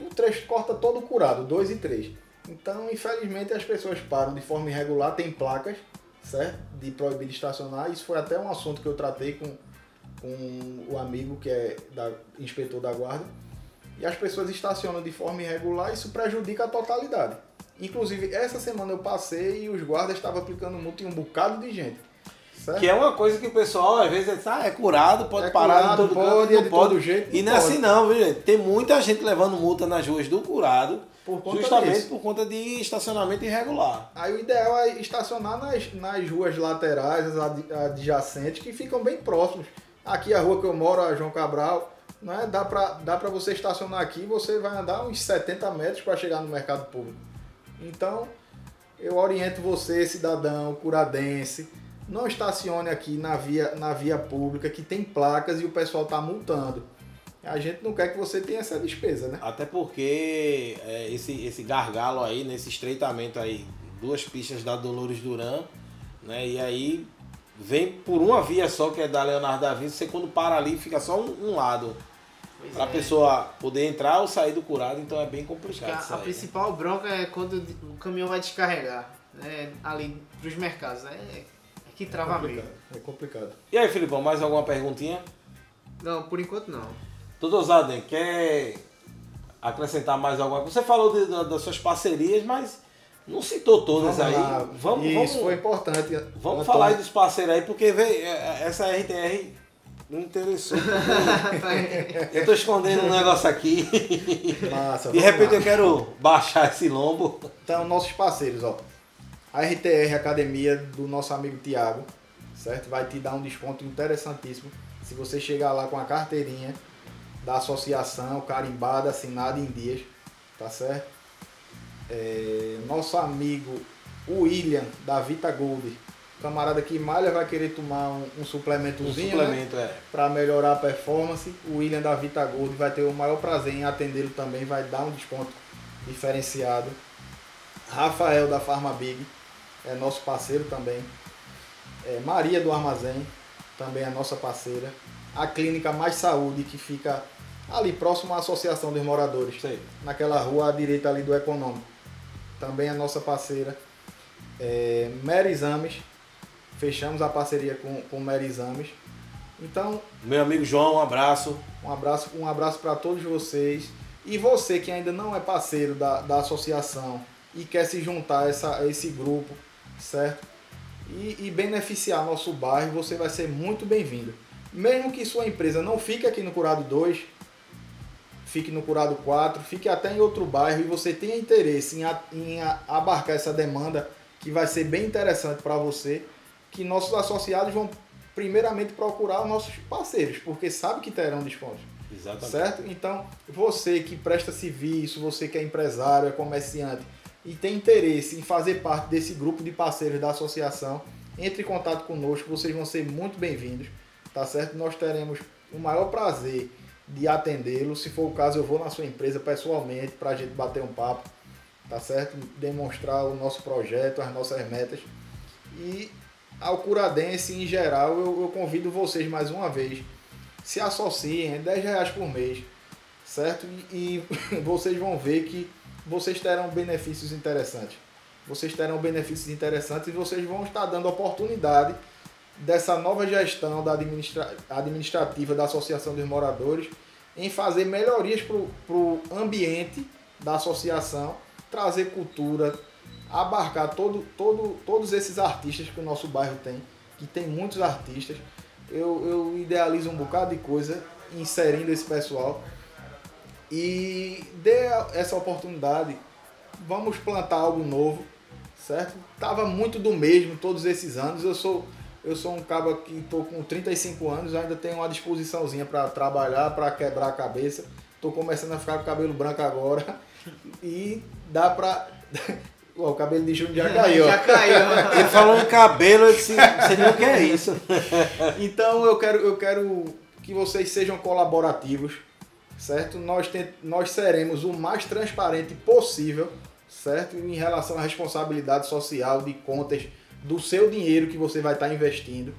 O trecho corta todo o curado, 2 e 3. Então, infelizmente, as pessoas param de forma irregular, tem placas, certo? De proibir de estacionar. Isso foi até um assunto que eu tratei com com o amigo que é da, inspetor da guarda, e as pessoas estacionam de forma irregular, isso prejudica a totalidade. Inclusive, essa semana eu passei e os guardas estavam aplicando multa em um bocado de gente. Certo? Que é uma coisa que o pessoal às vezes diz, ah, é curado, pode é parar curado, todo pode, canto, não de pode. jeito. E não é assim não, viu gente? Tem muita gente levando multa nas ruas do curado, por justamente disso. por conta de estacionamento irregular. Aí o ideal é estacionar nas, nas ruas laterais, as adjacentes, que ficam bem próximos. Aqui a rua que eu moro, a João Cabral, né, dá para dá pra você estacionar aqui, você vai andar uns 70 metros para chegar no mercado público. Então, eu oriento você, cidadão, curadense, não estacione aqui na via, na via pública que tem placas e o pessoal está multando. A gente não quer que você tenha essa despesa, né? Até porque é, esse, esse gargalo aí, nesse estreitamento aí, duas pistas da Dolores Duran, né? E aí vem por uma via só, que é da Leonardo da Vinci, você quando para ali fica só um, um lado. Para a é. pessoa poder entrar ou sair do curado, então é bem complicado. A, a principal bronca é quando o caminhão vai descarregar, né? Ali para os mercados, né? É, que trava é meio. É complicado. E aí, Filipão, mais alguma perguntinha? Não, por enquanto não. Doutor Zaden, quer acrescentar mais alguma coisa? Você falou de, de, das suas parcerias, mas não citou todas vamos aí. Lá. Vamos, Isso vamos, foi importante. Vamos Antônio. falar aí dos parceiros aí, porque veio, é, essa RTR não interessou. eu estou escondendo um negócio aqui. Massa, De repente lá. eu quero baixar esse lombo. Então, nossos parceiros, ó. A RTR Academia do nosso amigo Tiago, certo? Vai te dar um desconto interessantíssimo se você chegar lá com a carteirinha da associação carimbada, assinada em dias, tá certo? É, nosso amigo William da Vita Gold, camarada que malha vai querer tomar um, um suplementozinho, um suplemento, né? é. para melhorar a performance. O William da Vita Gold vai ter o maior prazer em atendê-lo também, vai dar um desconto diferenciado. Rafael da Farma Big é nosso parceiro também. É, Maria do Armazém também é nossa parceira. A Clínica Mais Saúde, que fica ali próximo à Associação dos Moradores, Sei. naquela rua à direita ali do Econômico também é nossa parceira. É, Mera Exames, fechamos a parceria com, com Mera Exames. Então. Meu amigo João, um abraço. Um abraço, um abraço para todos vocês. E você que ainda não é parceiro da, da associação e quer se juntar a, essa, a esse grupo, certo? E, e beneficiar nosso bairro, você vai ser muito bem-vindo. Mesmo que sua empresa não fique aqui no Curado 2, fique no Curado 4, fique até em outro bairro e você tenha interesse em, em abarcar essa demanda, que vai ser bem interessante para você, que nossos associados vão primeiramente procurar os nossos parceiros, porque sabe que terão descontos. Exatamente. Certo? Então, você que presta serviço, você que é empresário, é comerciante e tem interesse em fazer parte desse grupo de parceiros da associação, entre em contato conosco, vocês vão ser muito bem-vindos, tá certo? Nós teremos o maior prazer de atendê-lo. Se for o caso, eu vou na sua empresa pessoalmente para a gente bater um papo, tá certo? Demonstrar o nosso projeto, as nossas metas. E ao Curadense em geral, eu, eu convido vocês mais uma vez, se associem, é 10 reais por mês, certo? E, e vocês vão ver que vocês terão benefícios interessantes. Vocês terão benefícios interessantes e vocês vão estar dando oportunidade dessa nova gestão da administra administrativa da Associação dos Moradores em fazer melhorias para o ambiente da associação, trazer cultura, abarcar todo, todo, todos esses artistas que o nosso bairro tem, que tem muitos artistas. Eu, eu idealizo um bocado de coisa inserindo esse pessoal e dê essa oportunidade. Vamos plantar algo novo, certo? Tava muito do mesmo todos esses anos. Eu sou eu sou um cabo que estou com 35 anos, ainda tenho uma disposiçãozinha para trabalhar, para quebrar a cabeça. Estou começando a ficar com o cabelo branco agora e dá para o cabelo de Júnior já caiu. Já caiu. Ele falou em cabelo, eu disse, você não quer isso. Então eu quero, eu quero que vocês sejam colaborativos, certo? Nós, tent, nós seremos o mais transparente possível, certo? Em relação à responsabilidade social de contas do seu dinheiro que você vai estar investindo.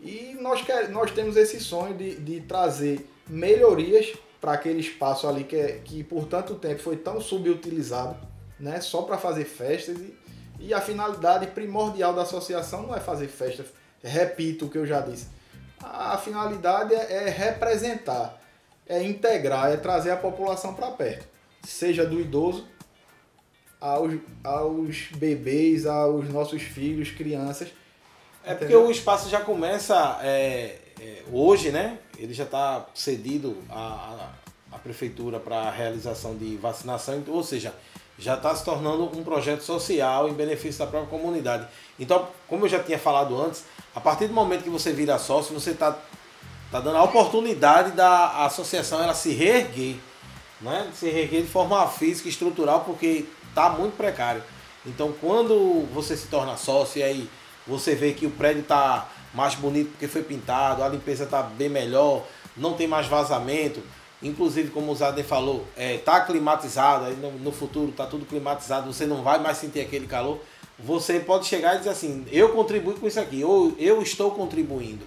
E nós, quer, nós temos esse sonho de, de trazer melhorias para aquele espaço ali que, é, que por tanto tempo foi tão subutilizado, né? só para fazer festas. E, e a finalidade primordial da associação não é fazer festa, repito o que eu já disse. A finalidade é, é representar, é integrar, é trazer a população para perto, seja do idoso aos, aos bebês, aos nossos filhos, crianças. É porque o espaço já começa é, é, hoje, né? Ele já está cedido à, à prefeitura para a realização de vacinação, então, ou seja, já está se tornando um projeto social em benefício da própria comunidade. Então, como eu já tinha falado antes, a partir do momento que você vira sócio, você está tá dando a oportunidade da associação ela se reerguer, né? se reerguer de forma física, estrutural, porque está muito precário. Então, quando você se torna sócio e aí você vê que o prédio está mais bonito porque foi pintado, a limpeza está bem melhor, não tem mais vazamento, inclusive como o Zaden falou, está é, tá climatizado, aí no, no futuro está tudo climatizado, você não vai mais sentir aquele calor, você pode chegar e dizer assim, eu contribuo com isso aqui, ou eu estou contribuindo.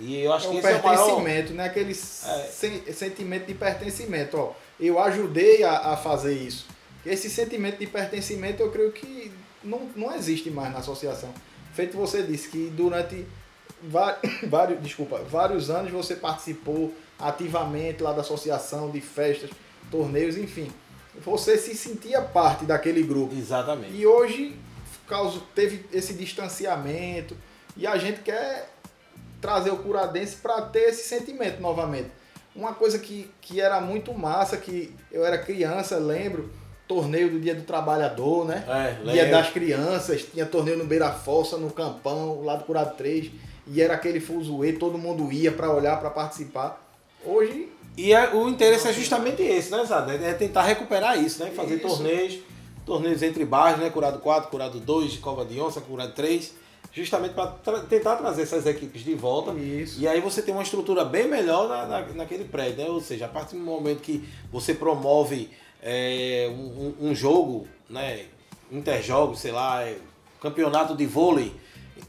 E eu acho é que um esse pertencimento, é o maior... né? Aquele é. sentimento de pertencimento. Ó, eu ajudei a, a fazer isso. Esse sentimento de pertencimento eu creio que não, não existe mais na associação. Feito você disse que durante vários, desculpa, vários anos você participou ativamente lá da associação, de festas, torneios, enfim. Você se sentia parte daquele grupo. Exatamente. E hoje causa, teve esse distanciamento e a gente quer trazer o curadense para ter esse sentimento novamente. Uma coisa que, que era muito massa, que eu era criança, lembro, torneio do Dia do Trabalhador, né? É, Dia das Crianças, tinha torneio no Beira Fossa, no Campão, lá do Curado 3, e era aquele fuzuê, todo mundo ia para olhar, para participar. Hoje. E é, o interesse é justamente esse, né, Zé? É tentar recuperar isso, né? Fazer isso. torneios, torneios entre bairros, né? Curado 4, Curado 2, Cova de Onça, Curado 3 justamente para tra tentar trazer essas equipes de volta. Isso. E aí você tem uma estrutura bem melhor na, na, naquele prédio, né? Ou seja, a partir do momento que você promove é, um, um, jogo, né? Interjogos, sei lá, é, campeonato de vôlei,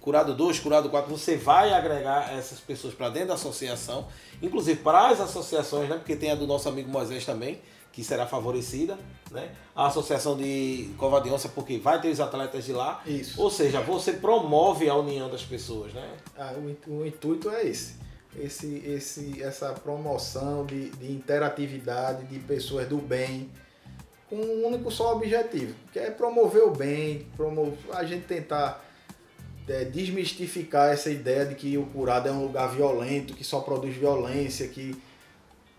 curado 2, curado 4, você vai agregar essas pessoas para dentro da associação, inclusive para as associações, né? Porque tem a do nosso amigo Moisés também, que será favorecida, né? A associação de Cova de Onça, porque vai ter os atletas de lá. Isso. Ou seja, você promove a união das pessoas, né? Ah, o, o intuito é esse esse, esse, essa promoção de, de interatividade de pessoas do bem com um único só objetivo, que é promover o bem, promover, a gente tentar é, desmistificar essa ideia de que o curado é um lugar violento, que só produz violência, que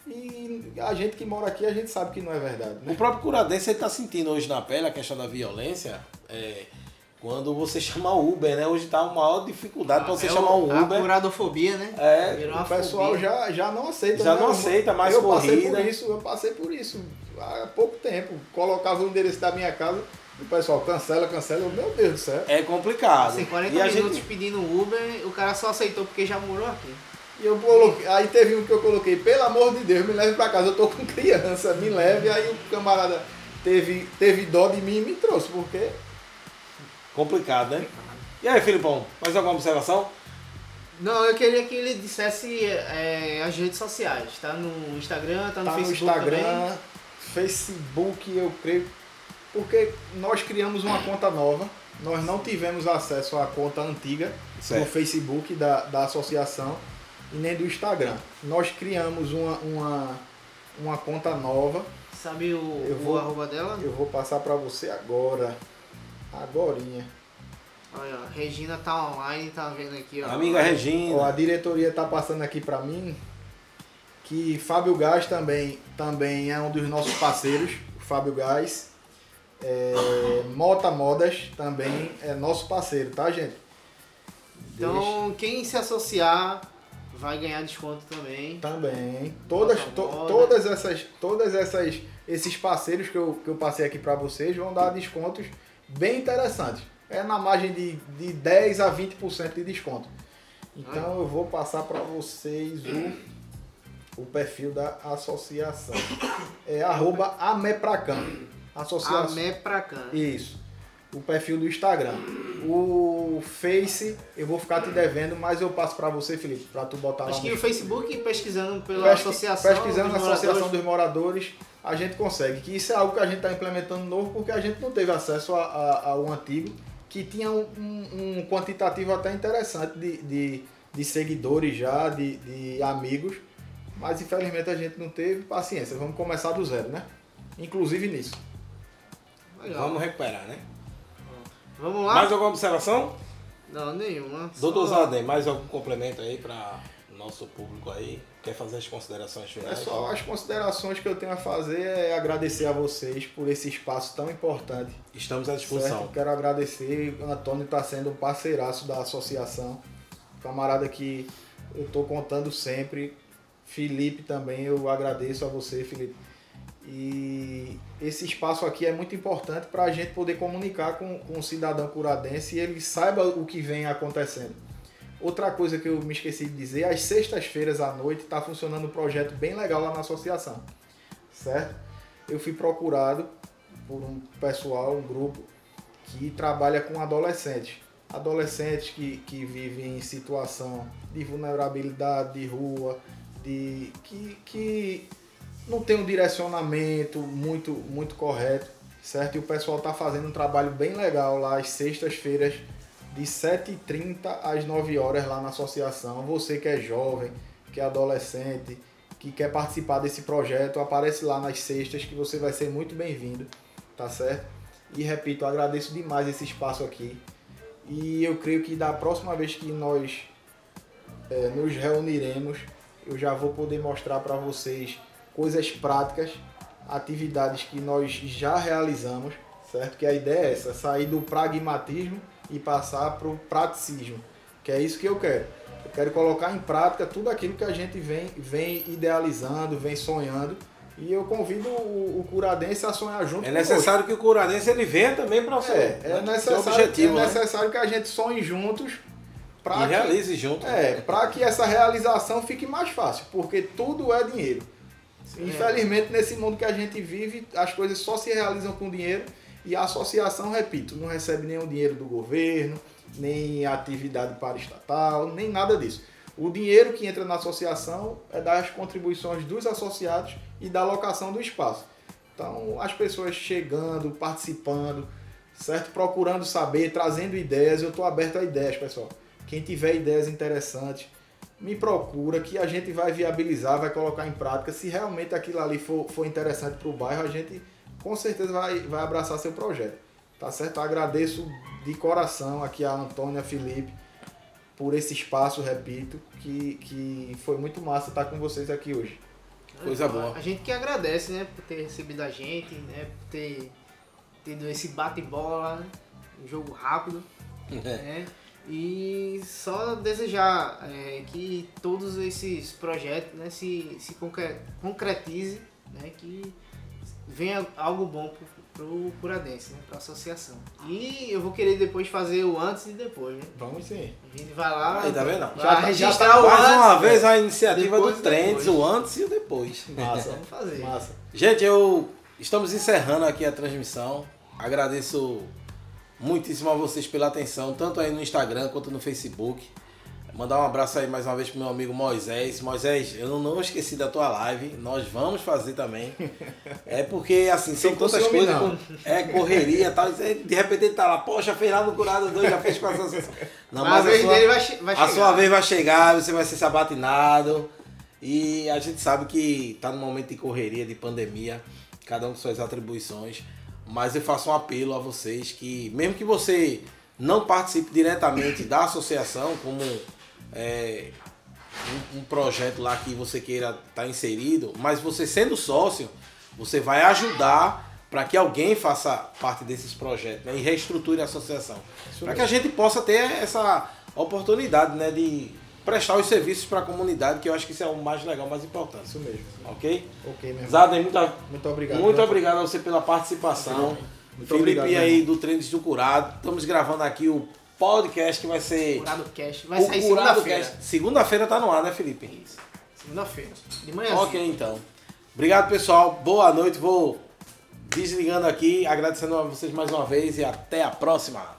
e a gente que mora aqui, a gente sabe que não é verdade. Né? O próprio curadense está sentindo hoje na pele a questão da violência. É, quando você chama Uber, né? Hoje tá uma maior dificuldade ah, para você é chamar um Uber. A curadofobia, né? É, o pessoal já, já não aceita. Já né? não aceita mais eu corrida. Passei por isso, eu passei por isso há pouco tempo. Colocava o endereço da minha casa, o pessoal cancela, cancela. Eu, meu Deus do céu. É complicado. Assim, 40 e minutos gente... pedindo Uber, o cara só aceitou porque já morou aqui. E eu coloquei, aí teve um que eu coloquei, pelo amor de Deus, me leve para casa, eu tô com criança, me leve. Aí o camarada teve, teve dó de mim e me trouxe, porque Complicado, né? E aí, Filipão, mais alguma observação? Não, eu queria que ele dissesse é, as redes sociais. Tá no Instagram, tá no tá Facebook. No Instagram, também. Facebook, eu creio. Porque nós criamos uma conta nova. Nós não tivemos acesso à conta antiga certo. do Facebook da, da associação e nem do Instagram. Nós criamos uma, uma, uma conta nova. Sabe o, eu vou, o arroba dela? Eu vou passar para você agora. Agorinha. Olha, ó, Regina tá online, tá vendo aqui, ó. Amiga Regina. Ó, a diretoria tá passando aqui para mim que Fábio Gás também, também é um dos nossos parceiros, o Fábio Gás. É, Mota Modas também é nosso parceiro, tá, gente? Então, quem se associar vai ganhar desconto também. Também. Todas, to, todas essas, todas essas, esses parceiros que eu, que eu passei aqui para vocês vão dar descontos bem interessantes. É na margem de, de 10 a 20% de desconto. Então eu vou passar para vocês o, o perfil da associação. É arroba Amepracan. Associação. Amepracan. Isso. O perfil do Instagram. O Face, eu vou ficar te devendo, mas eu passo para você, Felipe, para tu botar Acho lá que no o Facebook, pesquisando pela Pesqui- associação. pesquisando a dos Associação moradores, dos Moradores, a gente consegue. Que isso é algo que a gente está implementando novo porque a gente não teve acesso a- a- ao antigo, que tinha um, um- um quantitativo até interessante de, de, de seguidores já, de, de amigos, mas infelizmente a gente não teve paciência. Vamos começar do zero, né? Inclusive nisso. Legal. Vamos recuperar, né? Vamos lá? Mais alguma observação? Não, nenhuma. Doutor Só- Zadem, mais algum complemento aí para nosso público aí? Quer fazer as considerações É finais? só as considerações que eu tenho a fazer é agradecer a vocês por esse espaço tão importante Estamos à disposição. Certo? Quero agradecer. O Antônio está sendo um parceiraço da associação. Camarada que eu estou contando sempre. Felipe também, eu agradeço a você, Felipe. E esse espaço aqui é muito importante para a gente poder comunicar com, com o cidadão curadense e ele saiba o que vem acontecendo. Outra coisa que eu me esqueci de dizer, às sextas-feiras à noite está funcionando um projeto bem legal lá na associação, certo? Eu fui procurado por um pessoal, um grupo que trabalha com adolescentes. Adolescentes que, que vivem em situação de vulnerabilidade, de rua, de que, que não tem um direcionamento muito, muito correto, certo? E o pessoal está fazendo um trabalho bem legal lá às sextas-feiras, de 7h30 às 9 horas lá na associação. Você que é jovem, que é adolescente, que quer participar desse projeto, aparece lá nas sextas que você vai ser muito bem-vindo, tá certo? E repito, agradeço demais esse espaço aqui. E eu creio que da próxima vez que nós é, nos reuniremos, eu já vou poder mostrar para vocês coisas práticas, atividades que nós já realizamos, certo? Que a ideia é essa, sair do pragmatismo e passar para o praticismo, que é isso que eu quero. Eu quero colocar em prática tudo aquilo que a gente vem, vem idealizando, vem sonhando. E eu convido o, o curadense a sonhar junto É necessário que o curadense ele venha também para você. É, é necessário, objetivo, é né? necessário que a gente sonhe juntos para E que, realize junto. é, pra que essa realização fique mais fácil, porque tudo é dinheiro. Infelizmente, nesse mundo que a gente vive, as coisas só se realizam com dinheiro e a associação, repito, não recebe nenhum dinheiro do governo, nem atividade para estatal, nem nada disso. O dinheiro que entra na associação é das contribuições dos associados e da alocação do espaço. Então, as pessoas chegando, participando, certo? Procurando saber, trazendo ideias. Eu estou aberto a ideias, pessoal. Quem tiver ideias interessantes, me procura que a gente vai viabilizar, vai colocar em prática. Se realmente aquilo ali for, for interessante para o bairro, a gente com certeza vai, vai abraçar seu projeto. Tá certo? Eu agradeço de coração aqui a Antônia Felipe por esse espaço, repito, que, que foi muito massa estar com vocês aqui hoje. Coisa boa. A gente que agradece, né, por ter recebido a gente, né, por ter tido esse bate-bola, né, um jogo rápido, É. né, e só desejar é, que todos esses projetos, né, se, se concre- concretize, né, que venha algo bom pro, pro Curadense, né, pra associação. E eu vou querer depois fazer o antes e depois, né. Vamos sim. A gente vai lá, Aí, tá vendo? Já tá- já registrar tá o Mais antes, uma vez a iniciativa depois do Trends, o antes e o depois. Massa. Vamos fazer. Massa. Gente, eu estamos encerrando aqui a transmissão. Agradeço muitíssimo a vocês pela atenção, tanto aí no Instagram quanto no Facebook. Mandar um abraço aí mais uma vez pro meu amigo Moisés. Moisés, eu não, não esqueci da tua live. Nós vamos fazer também. É porque, assim, são tantas coisas. com- É correria e tal. De repente ele tá lá, poxa, fez lá no Curado 2, já fez com a. Não, Mas a vez sua- dele vai, vai a chegar. sua vez vai chegar, você vai ser sabatinado. E a gente sabe que tá num momento de correria, de pandemia, cada um com suas atribuições. mas eu faço um apelo a vocês que, mesmo que você não participe diretamente da associação, como é, um, um, projeto lá que você queira estar tá inserido, mas você sendo sócio, você vai ajudar para que alguém faça parte desses projetos né, e reestruture a associação. Para que a gente possa ter essa oportunidade né, de prestar os serviços para a comunidade, que eu acho que isso é o mais legal, mais importante. Isso mesmo. Ok? Ok, meu Zaden, muito, muito obrigado. Muito obrigado a você pela participação. Muito Felipe obrigado, aí do Treinos do Curado. Estamos gravando aqui o podcast que vai ser. Curado Cast. Vai sair segunda-feira. Segunda-feira tá no ar, né, Felipe? Isso. Segunda-feira. De manhã. Ok, então. Obrigado, pessoal. Boa noite. Vou desligando aqui, agradecendo a vocês mais uma vez e até a próxima.